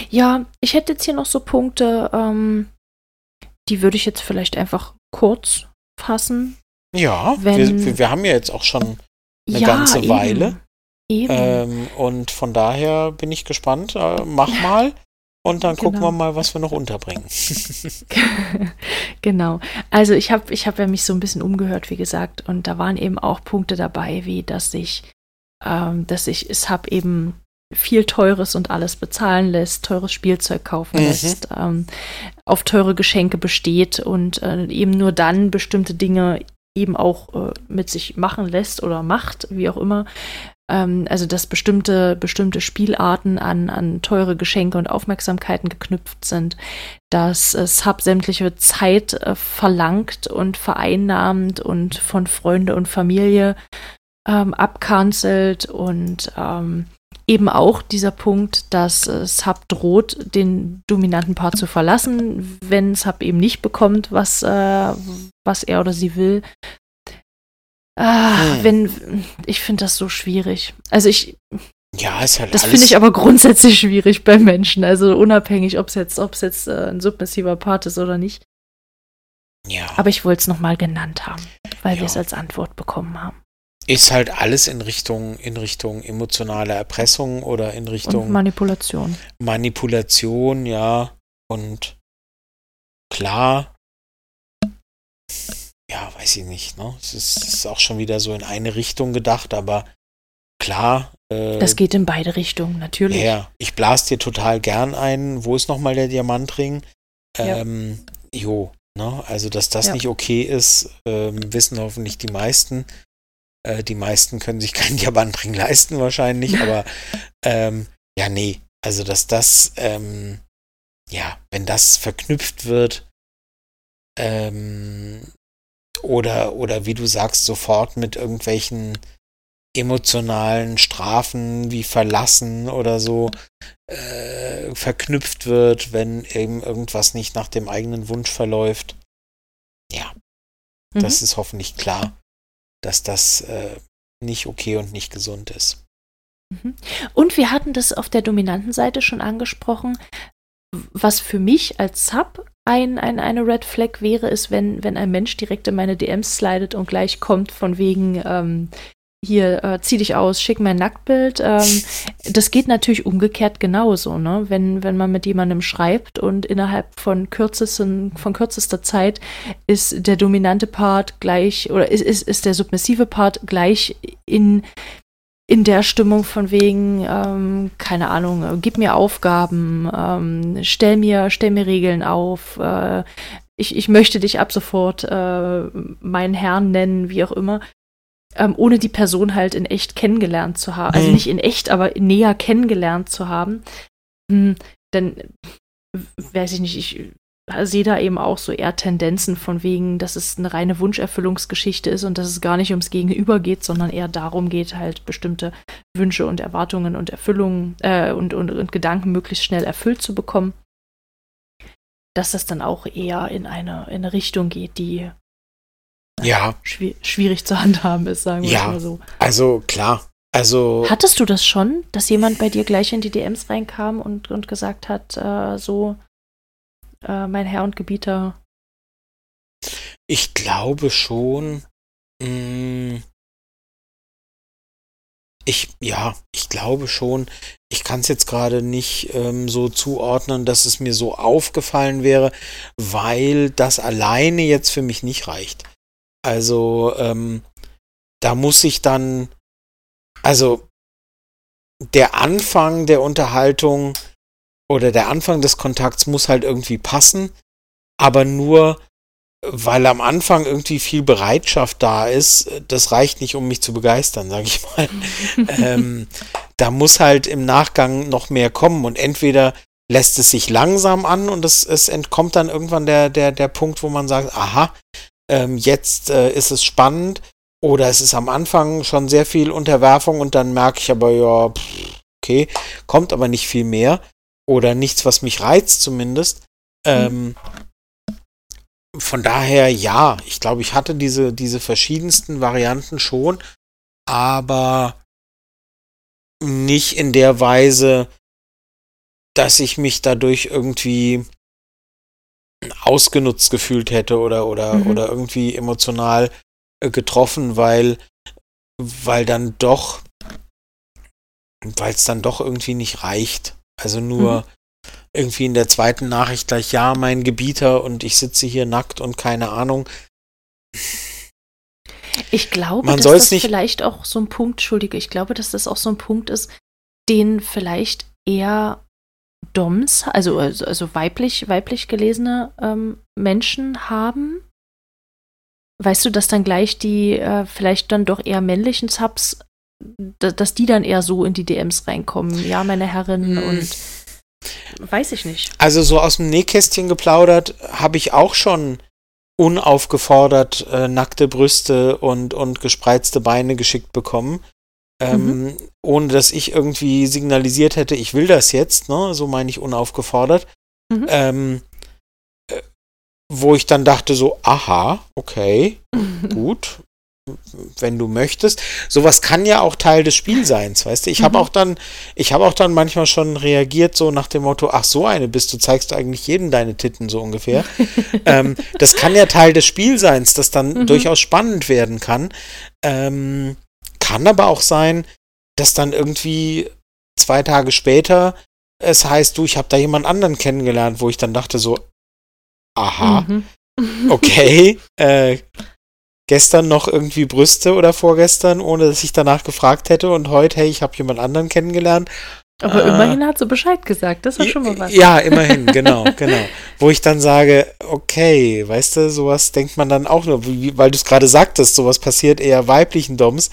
Ja, ich hätte jetzt hier noch so Punkte, ähm, die würde ich jetzt vielleicht einfach kurz fassen. Ja, wir, wir haben ja jetzt auch schon eine ja, ganze eben, Weile. Ähm, und von daher bin ich gespannt. Äh, mach mal. und dann genau. gucken wir mal, was wir noch unterbringen. genau. Also ich habe ich hab ja mich so ein bisschen umgehört, wie gesagt, und da waren eben auch Punkte dabei, wie dass ich, ähm, dass ich es habe eben viel Teures und alles bezahlen lässt, teures Spielzeug kaufen mhm. lässt, ähm, auf teure Geschenke besteht und äh, eben nur dann bestimmte Dinge eben auch äh, mit sich machen lässt oder macht, wie auch immer. Ähm, also dass bestimmte, bestimmte Spielarten an, an teure Geschenke und Aufmerksamkeiten geknüpft sind, dass es Sub sämtliche Zeit äh, verlangt und vereinnahmt und von Freunde und Familie ähm, abkanzelt und ähm, eben auch dieser Punkt, dass äh, Sub droht, den dominanten Part zu verlassen, wenn Sub eben nicht bekommt, was, äh, was er oder sie will. Ah, hm. wenn, ich finde das so schwierig. Also ich. Ja, ist halt Das finde ich aber grundsätzlich schwierig bei Menschen. Also unabhängig, ob es jetzt, ob's jetzt äh, ein submissiver Part ist oder nicht. Ja. Aber ich wollte es nochmal genannt haben, weil ja. wir es als Antwort bekommen haben ist halt alles in Richtung, in Richtung emotionale Erpressung oder in Richtung Und Manipulation. Manipulation, ja. Und klar, ja, weiß ich nicht, ne? Es ist, ist auch schon wieder so in eine Richtung gedacht, aber klar. Äh, das geht in beide Richtungen, natürlich. Ja, ich blas dir total gern ein. Wo ist nochmal der Diamantring? Ähm, ja. Jo, ne? Also, dass das ja. nicht okay ist, ähm, wissen hoffentlich die meisten. Äh, die meisten können sich keinen Diamantring leisten wahrscheinlich, aber ähm, ja, nee. Also, dass das, ähm, ja, wenn das verknüpft wird, ähm, oder, oder wie du sagst, sofort mit irgendwelchen emotionalen Strafen wie Verlassen oder so äh, verknüpft wird, wenn eben irgendwas nicht nach dem eigenen Wunsch verläuft. Ja, mhm. das ist hoffentlich klar dass das äh, nicht okay und nicht gesund ist. Mhm. Und wir hatten das auf der dominanten Seite schon angesprochen. Was für mich als Sub ein, ein, eine Red Flag wäre, ist, wenn, wenn ein Mensch direkt in meine DMs slidet und gleich kommt von wegen, ähm, hier, äh, zieh dich aus, schick mir ein Nacktbild. Ähm, das geht natürlich umgekehrt genauso, ne? Wenn, wenn man mit jemandem schreibt und innerhalb von kürzesten, von kürzester Zeit ist der dominante Part gleich oder ist, ist, ist der submissive Part gleich in, in der Stimmung von wegen, ähm, keine Ahnung, gib mir Aufgaben, ähm, stell mir, stell mir Regeln auf, äh, ich, ich möchte dich ab sofort äh, meinen Herrn nennen, wie auch immer ähm, ohne die Person halt in echt kennengelernt zu haben. Also mhm. nicht in echt, aber näher kennengelernt zu haben. Hm, dann weiß ich nicht, ich sehe da eben auch so eher Tendenzen von wegen, dass es eine reine Wunscherfüllungsgeschichte ist und dass es gar nicht ums Gegenüber geht, sondern eher darum geht, halt bestimmte Wünsche und Erwartungen und Erfüllungen äh, und, und, und Gedanken möglichst schnell erfüllt zu bekommen. Dass das dann auch eher in eine, in eine Richtung geht, die ja. Schwier schwierig zu handhaben ist, sagen wir ja, mal so. Also klar. Also. Hattest du das schon, dass jemand bei dir gleich in die DMs reinkam und, und gesagt hat, äh, so, äh, mein Herr und Gebieter? Ich glaube schon. Mh, mm, ich, ja, ich glaube schon. Ich kann es jetzt gerade nicht ähm, so zuordnen, dass es mir so aufgefallen wäre, weil das alleine jetzt für mich nicht reicht. Also ähm, da muss ich dann, also der Anfang der Unterhaltung oder der Anfang des Kontakts muss halt irgendwie passen, aber nur weil am Anfang irgendwie viel Bereitschaft da ist, das reicht nicht, um mich zu begeistern, sage ich mal. ähm, da muss halt im Nachgang noch mehr kommen und entweder lässt es sich langsam an und es, es entkommt dann irgendwann der, der, der Punkt, wo man sagt, aha, ähm, jetzt äh, ist es spannend oder es ist am Anfang schon sehr viel Unterwerfung und dann merke ich aber, ja, pff, okay, kommt aber nicht viel mehr oder nichts, was mich reizt zumindest. Ähm, von daher, ja, ich glaube, ich hatte diese, diese verschiedensten Varianten schon, aber nicht in der Weise, dass ich mich dadurch irgendwie ausgenutzt gefühlt hätte oder, oder, mhm. oder irgendwie emotional äh, getroffen, weil, weil dann doch, weil es dann doch irgendwie nicht reicht. Also nur, irgendwie in der zweiten Nachricht gleich, ja, mein Gebieter und ich sitze hier nackt und keine Ahnung. Ich glaube, Man dass das nicht- vielleicht auch so ein Punkt, Entschuldige, ich glaube, dass das auch so ein Punkt ist, den vielleicht eher Doms, also, also, also weiblich, weiblich gelesene ähm, Menschen haben. Weißt du, dass dann gleich die äh, vielleicht dann doch eher männlichen Subs, dass die dann eher so in die DMs reinkommen, ja, meine Herren, Hm. und weiß ich nicht. Also so aus dem Nähkästchen geplaudert habe ich auch schon unaufgefordert äh, nackte Brüste und, und gespreizte Beine geschickt bekommen. Ähm, Ohne dass ich irgendwie signalisiert hätte, ich will das jetzt, ne? So meine ich unaufgefordert. Mhm. Ähm, äh, wo ich dann dachte so, aha, okay, gut, wenn du möchtest. Sowas kann ja auch Teil des Spielseins, weißt du? Ich habe Mhm. auch dann, ich habe auch dann manchmal schon reagiert so nach dem Motto, ach so eine bist du, zeigst du eigentlich jedem deine Titten so ungefähr. ähm, das kann ja Teil des Spielseins, das dann Mhm. durchaus spannend werden kann. Ähm, kann aber auch sein, dass dann irgendwie zwei Tage später es heißt, du, ich habe da jemand anderen kennengelernt, wo ich dann dachte so, aha, Mhm. okay, äh, gestern noch irgendwie Brüste oder vorgestern, ohne dass ich danach gefragt hätte und heute, hey, ich habe jemand anderen kennengelernt. Aber Ah. immerhin hat sie Bescheid gesagt, das ist schon mal was. Ja, immerhin, genau, genau. Wo ich dann sage, okay, weißt du, sowas denkt man dann auch nur, weil du es gerade sagtest, sowas passiert eher weiblichen Doms.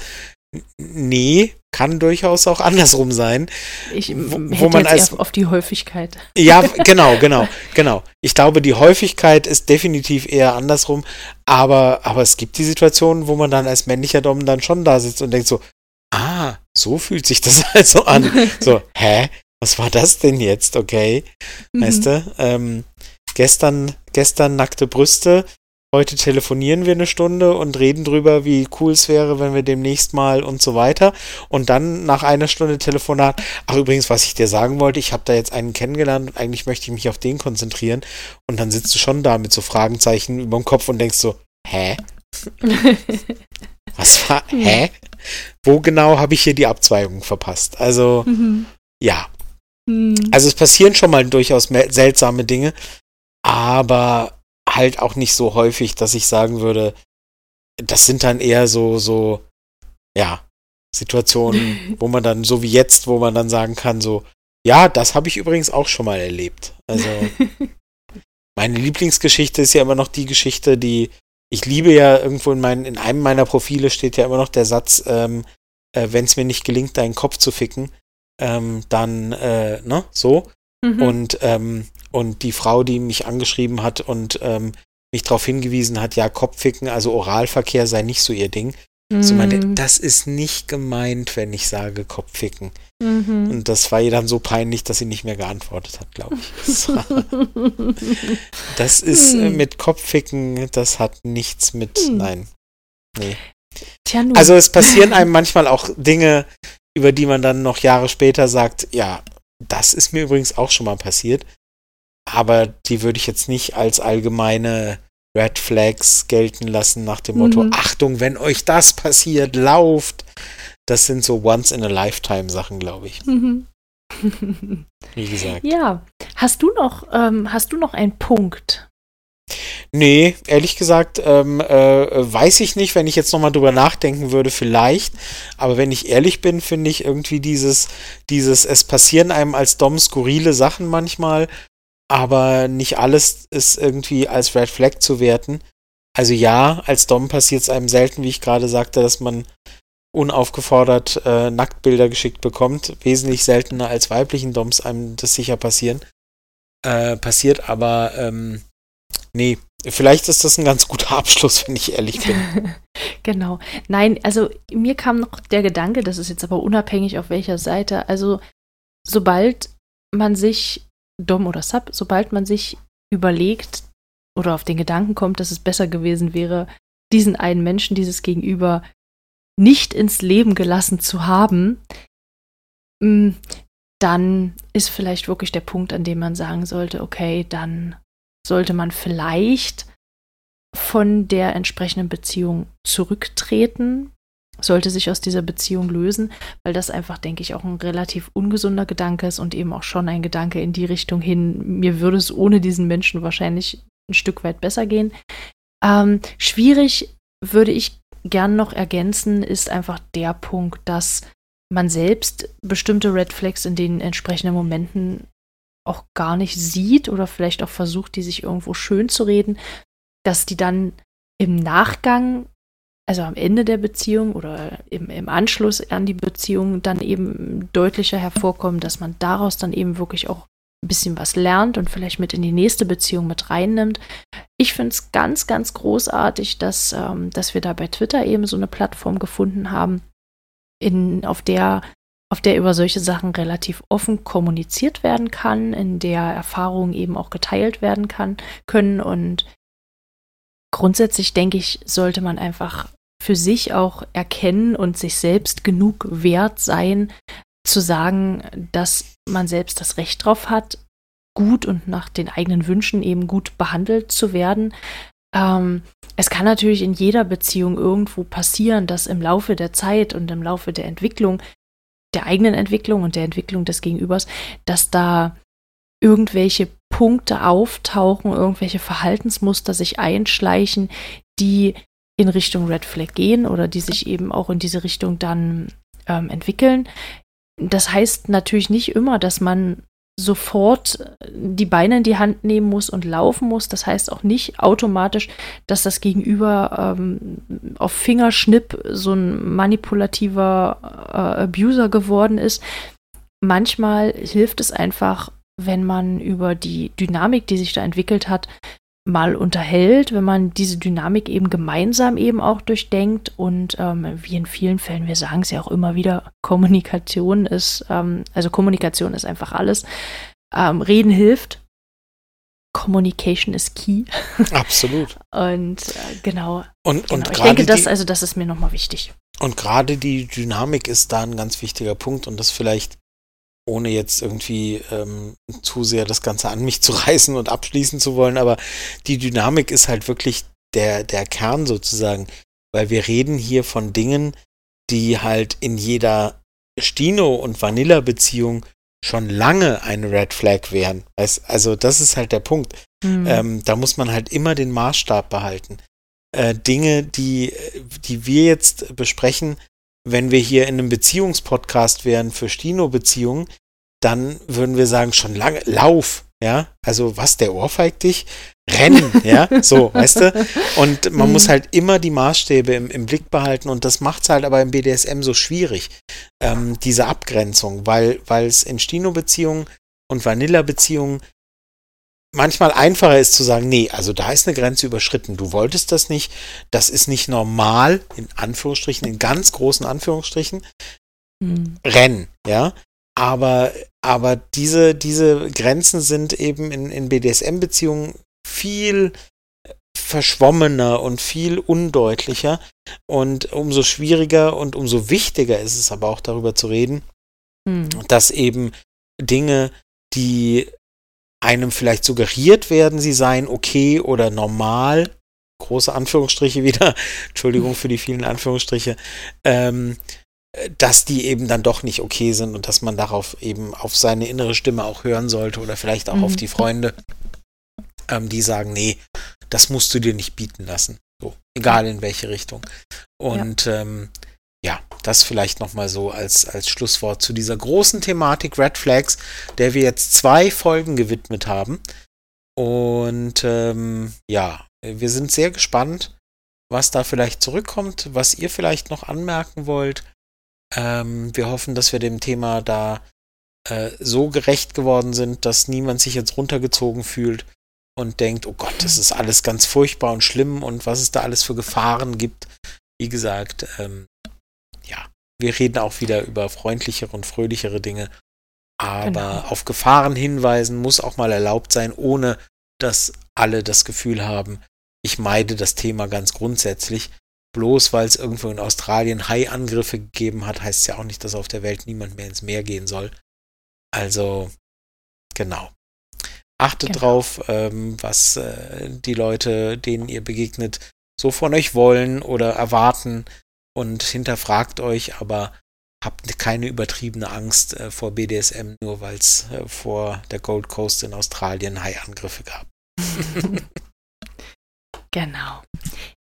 Nee, kann durchaus auch andersrum sein. Ich Wo- wo, man als- auf die Häufigkeit. Ja, genau, genau, genau. Ich glaube, die Häufigkeit ist definitiv eher andersrum, aber, aber es gibt die Situationen, wo man dann als männlicher Dom dann schon da sitzt und denkt so, ah, so fühlt sich das also an. So, hä? Was war das denn jetzt? Okay. Weißt du? Ähm, gestern, gestern nackte Brüste. Heute telefonieren wir eine Stunde und reden drüber, wie cool es wäre, wenn wir demnächst mal und so weiter. Und dann nach einer Stunde Telefonat, ach übrigens, was ich dir sagen wollte, ich habe da jetzt einen kennengelernt und eigentlich möchte ich mich auf den konzentrieren. Und dann sitzt du schon da mit so Fragenzeichen über dem Kopf und denkst so, hä? Was war, hä? Wo genau habe ich hier die Abzweigung verpasst? Also, Mhm. ja. Mhm. Also es passieren schon mal durchaus me- seltsame Dinge, aber halt auch nicht so häufig, dass ich sagen würde, das sind dann eher so, so, ja, Situationen, wo man dann, so wie jetzt, wo man dann sagen kann, so, ja, das habe ich übrigens auch schon mal erlebt. Also meine Lieblingsgeschichte ist ja immer noch die Geschichte, die ich liebe ja irgendwo in meinen, in einem meiner Profile steht ja immer noch der Satz, ähm, äh, wenn es mir nicht gelingt, deinen Kopf zu ficken, ähm, dann, äh, ne, so. Mhm. Und, ähm, und die Frau, die mich angeschrieben hat und ähm, mich darauf hingewiesen hat, ja, Kopfficken, also Oralverkehr sei nicht so ihr Ding. So meinte, Mhm. das ist nicht gemeint, wenn ich sage Kopfficken. Mhm. Und das war ihr dann so peinlich, dass sie nicht mehr geantwortet hat, glaube ich. Das, ist äh, Hm. mit Kopfficken, das hat nichts mit, Hm. nein. Nee. Tja, nun. Also es passieren einem manchmal auch Dinge, über die man dann noch Jahre später sagt, ja, das ist mir übrigens auch schon mal passiert. Aber die würde ich jetzt nicht als allgemeine Red Flags gelten lassen nach dem Motto, Mhm. Achtung, wenn euch das passiert, lauft. Das sind so once in a lifetime Sachen, glaube ich. Mhm. Wie gesagt. ja. Hast du noch, ähm, hast du noch einen Punkt? Nee, ehrlich gesagt, ähm, äh, weiß ich nicht, wenn ich jetzt nochmal drüber nachdenken würde, vielleicht. Aber wenn ich ehrlich bin, finde ich irgendwie dieses, dieses, es passieren einem als Dom skurrile Sachen manchmal, aber nicht alles ist irgendwie als Red Flag zu werten. Also ja, als Dom passiert es einem selten, wie ich gerade sagte, dass man unaufgefordert äh, Nacktbilder geschickt bekommt. Wesentlich seltener als weiblichen Doms einem das sicher passieren. Äh, passiert, aber ähm, Nee, vielleicht ist das ein ganz guter Abschluss, wenn ich ehrlich bin. genau. Nein, also mir kam noch der Gedanke, das ist jetzt aber unabhängig auf welcher Seite, also sobald man sich, Dom oder Sub, sobald man sich überlegt oder auf den Gedanken kommt, dass es besser gewesen wäre, diesen einen Menschen, dieses Gegenüber nicht ins Leben gelassen zu haben, mm, dann ist vielleicht wirklich der Punkt, an dem man sagen sollte, okay, dann sollte man vielleicht von der entsprechenden Beziehung zurücktreten. Sollte sich aus dieser Beziehung lösen, weil das einfach, denke ich, auch ein relativ ungesunder Gedanke ist und eben auch schon ein Gedanke in die Richtung hin, mir würde es ohne diesen Menschen wahrscheinlich ein Stück weit besser gehen. Ähm, schwierig würde ich gern noch ergänzen, ist einfach der Punkt, dass man selbst bestimmte Red Flags in den entsprechenden Momenten auch gar nicht sieht oder vielleicht auch versucht, die sich irgendwo schön zu reden, dass die dann im Nachgang, also am Ende der Beziehung oder im, im Anschluss an die Beziehung dann eben deutlicher hervorkommen, dass man daraus dann eben wirklich auch ein bisschen was lernt und vielleicht mit in die nächste Beziehung mit reinnimmt. Ich finde es ganz, ganz großartig, dass, ähm, dass wir da bei Twitter eben so eine Plattform gefunden haben, in, auf der auf der über solche Sachen relativ offen kommuniziert werden kann, in der Erfahrungen eben auch geteilt werden kann, können. Und grundsätzlich denke ich, sollte man einfach für sich auch erkennen und sich selbst genug wert sein, zu sagen, dass man selbst das Recht drauf hat, gut und nach den eigenen Wünschen eben gut behandelt zu werden. Ähm, es kann natürlich in jeder Beziehung irgendwo passieren, dass im Laufe der Zeit und im Laufe der Entwicklung der eigenen Entwicklung und der Entwicklung des Gegenübers, dass da irgendwelche Punkte auftauchen, irgendwelche Verhaltensmuster sich einschleichen, die in Richtung Red Flag gehen oder die sich eben auch in diese Richtung dann ähm, entwickeln. Das heißt natürlich nicht immer, dass man sofort die Beine in die Hand nehmen muss und laufen muss. Das heißt auch nicht automatisch, dass das Gegenüber ähm, auf Fingerschnipp so ein manipulativer äh, Abuser geworden ist. Manchmal hilft es einfach, wenn man über die Dynamik, die sich da entwickelt hat, mal unterhält, wenn man diese Dynamik eben gemeinsam eben auch durchdenkt und ähm, wie in vielen Fällen, wir sagen es ja auch immer wieder, Kommunikation ist, ähm, also Kommunikation ist einfach alles. Ähm, Reden hilft. Communication is key. Absolut. und äh, genau. Und, und genau. ich denke, das, also das ist mir nochmal wichtig. Und gerade die Dynamik ist da ein ganz wichtiger Punkt und das vielleicht ohne jetzt irgendwie ähm, zu sehr das Ganze an mich zu reißen und abschließen zu wollen, aber die Dynamik ist halt wirklich der, der Kern sozusagen, weil wir reden hier von Dingen, die halt in jeder Stino- und Vanilla-Beziehung schon lange eine Red Flag wären. Also das ist halt der Punkt. Mhm. Ähm, da muss man halt immer den Maßstab behalten. Äh, Dinge, die, die wir jetzt besprechen, wenn wir hier in einem Beziehungspodcast wären für Stino-Beziehungen, dann würden wir sagen, schon lange, lauf, ja, also was, der ohrfeigt dich? Rennen, ja, so, weißt du? Und man mhm. muss halt immer die Maßstäbe im, im Blick behalten und das macht es halt aber im BDSM so schwierig, ähm, diese Abgrenzung, weil es in Stino-Beziehungen und Vanilla-Beziehungen manchmal einfacher ist zu sagen, nee, also da ist eine Grenze überschritten. Du wolltest das nicht. Das ist nicht normal, in Anführungsstrichen, in ganz großen Anführungsstrichen. Hm. Rennen, ja. Aber, aber diese, diese Grenzen sind eben in, in BDSM-Beziehungen viel verschwommener und viel undeutlicher. Und umso schwieriger und umso wichtiger ist es aber auch darüber zu reden, hm. dass eben Dinge, die einem vielleicht suggeriert werden, sie seien okay oder normal, große Anführungsstriche wieder, Entschuldigung für die vielen Anführungsstriche, ähm, dass die eben dann doch nicht okay sind und dass man darauf eben auf seine innere Stimme auch hören sollte oder vielleicht auch mhm. auf die Freunde, ähm, die sagen, nee, das musst du dir nicht bieten lassen. So, egal in welche Richtung. Und ja. ähm, ja, das vielleicht nochmal so als, als Schlusswort zu dieser großen Thematik Red Flags, der wir jetzt zwei Folgen gewidmet haben. Und ähm, ja, wir sind sehr gespannt, was da vielleicht zurückkommt, was ihr vielleicht noch anmerken wollt. Ähm, wir hoffen, dass wir dem Thema da äh, so gerecht geworden sind, dass niemand sich jetzt runtergezogen fühlt und denkt, oh Gott, das ist alles ganz furchtbar und schlimm und was es da alles für Gefahren gibt. Wie gesagt, ähm, wir reden auch wieder über freundlichere und fröhlichere Dinge. Aber genau. auf Gefahren hinweisen muss auch mal erlaubt sein, ohne dass alle das Gefühl haben, ich meide das Thema ganz grundsätzlich. Bloß weil es irgendwo in Australien Hai-Angriffe gegeben hat, heißt es ja auch nicht, dass auf der Welt niemand mehr ins Meer gehen soll. Also, genau. Achtet genau. drauf, ähm, was äh, die Leute, denen ihr begegnet, so von euch wollen oder erwarten und hinterfragt euch, aber habt keine übertriebene Angst äh, vor BDSM, nur weil es äh, vor der Gold Coast in Australien Haiangriffe gab. Genau.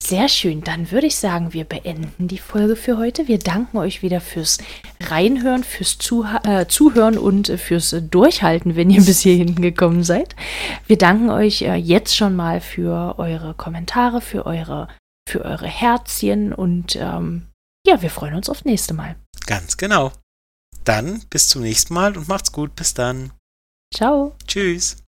Sehr schön. Dann würde ich sagen, wir beenden die Folge für heute. Wir danken euch wieder fürs Reinhören, fürs Zuha äh, Zuhören und äh, fürs Durchhalten, wenn ihr bis hierhin gekommen seid. Wir danken euch äh, jetzt schon mal für eure Kommentare, für eure, für eure Herzchen und ähm, ja, wir freuen uns aufs nächste Mal. Ganz genau. Dann bis zum nächsten Mal und macht's gut. Bis dann. Ciao. Tschüss.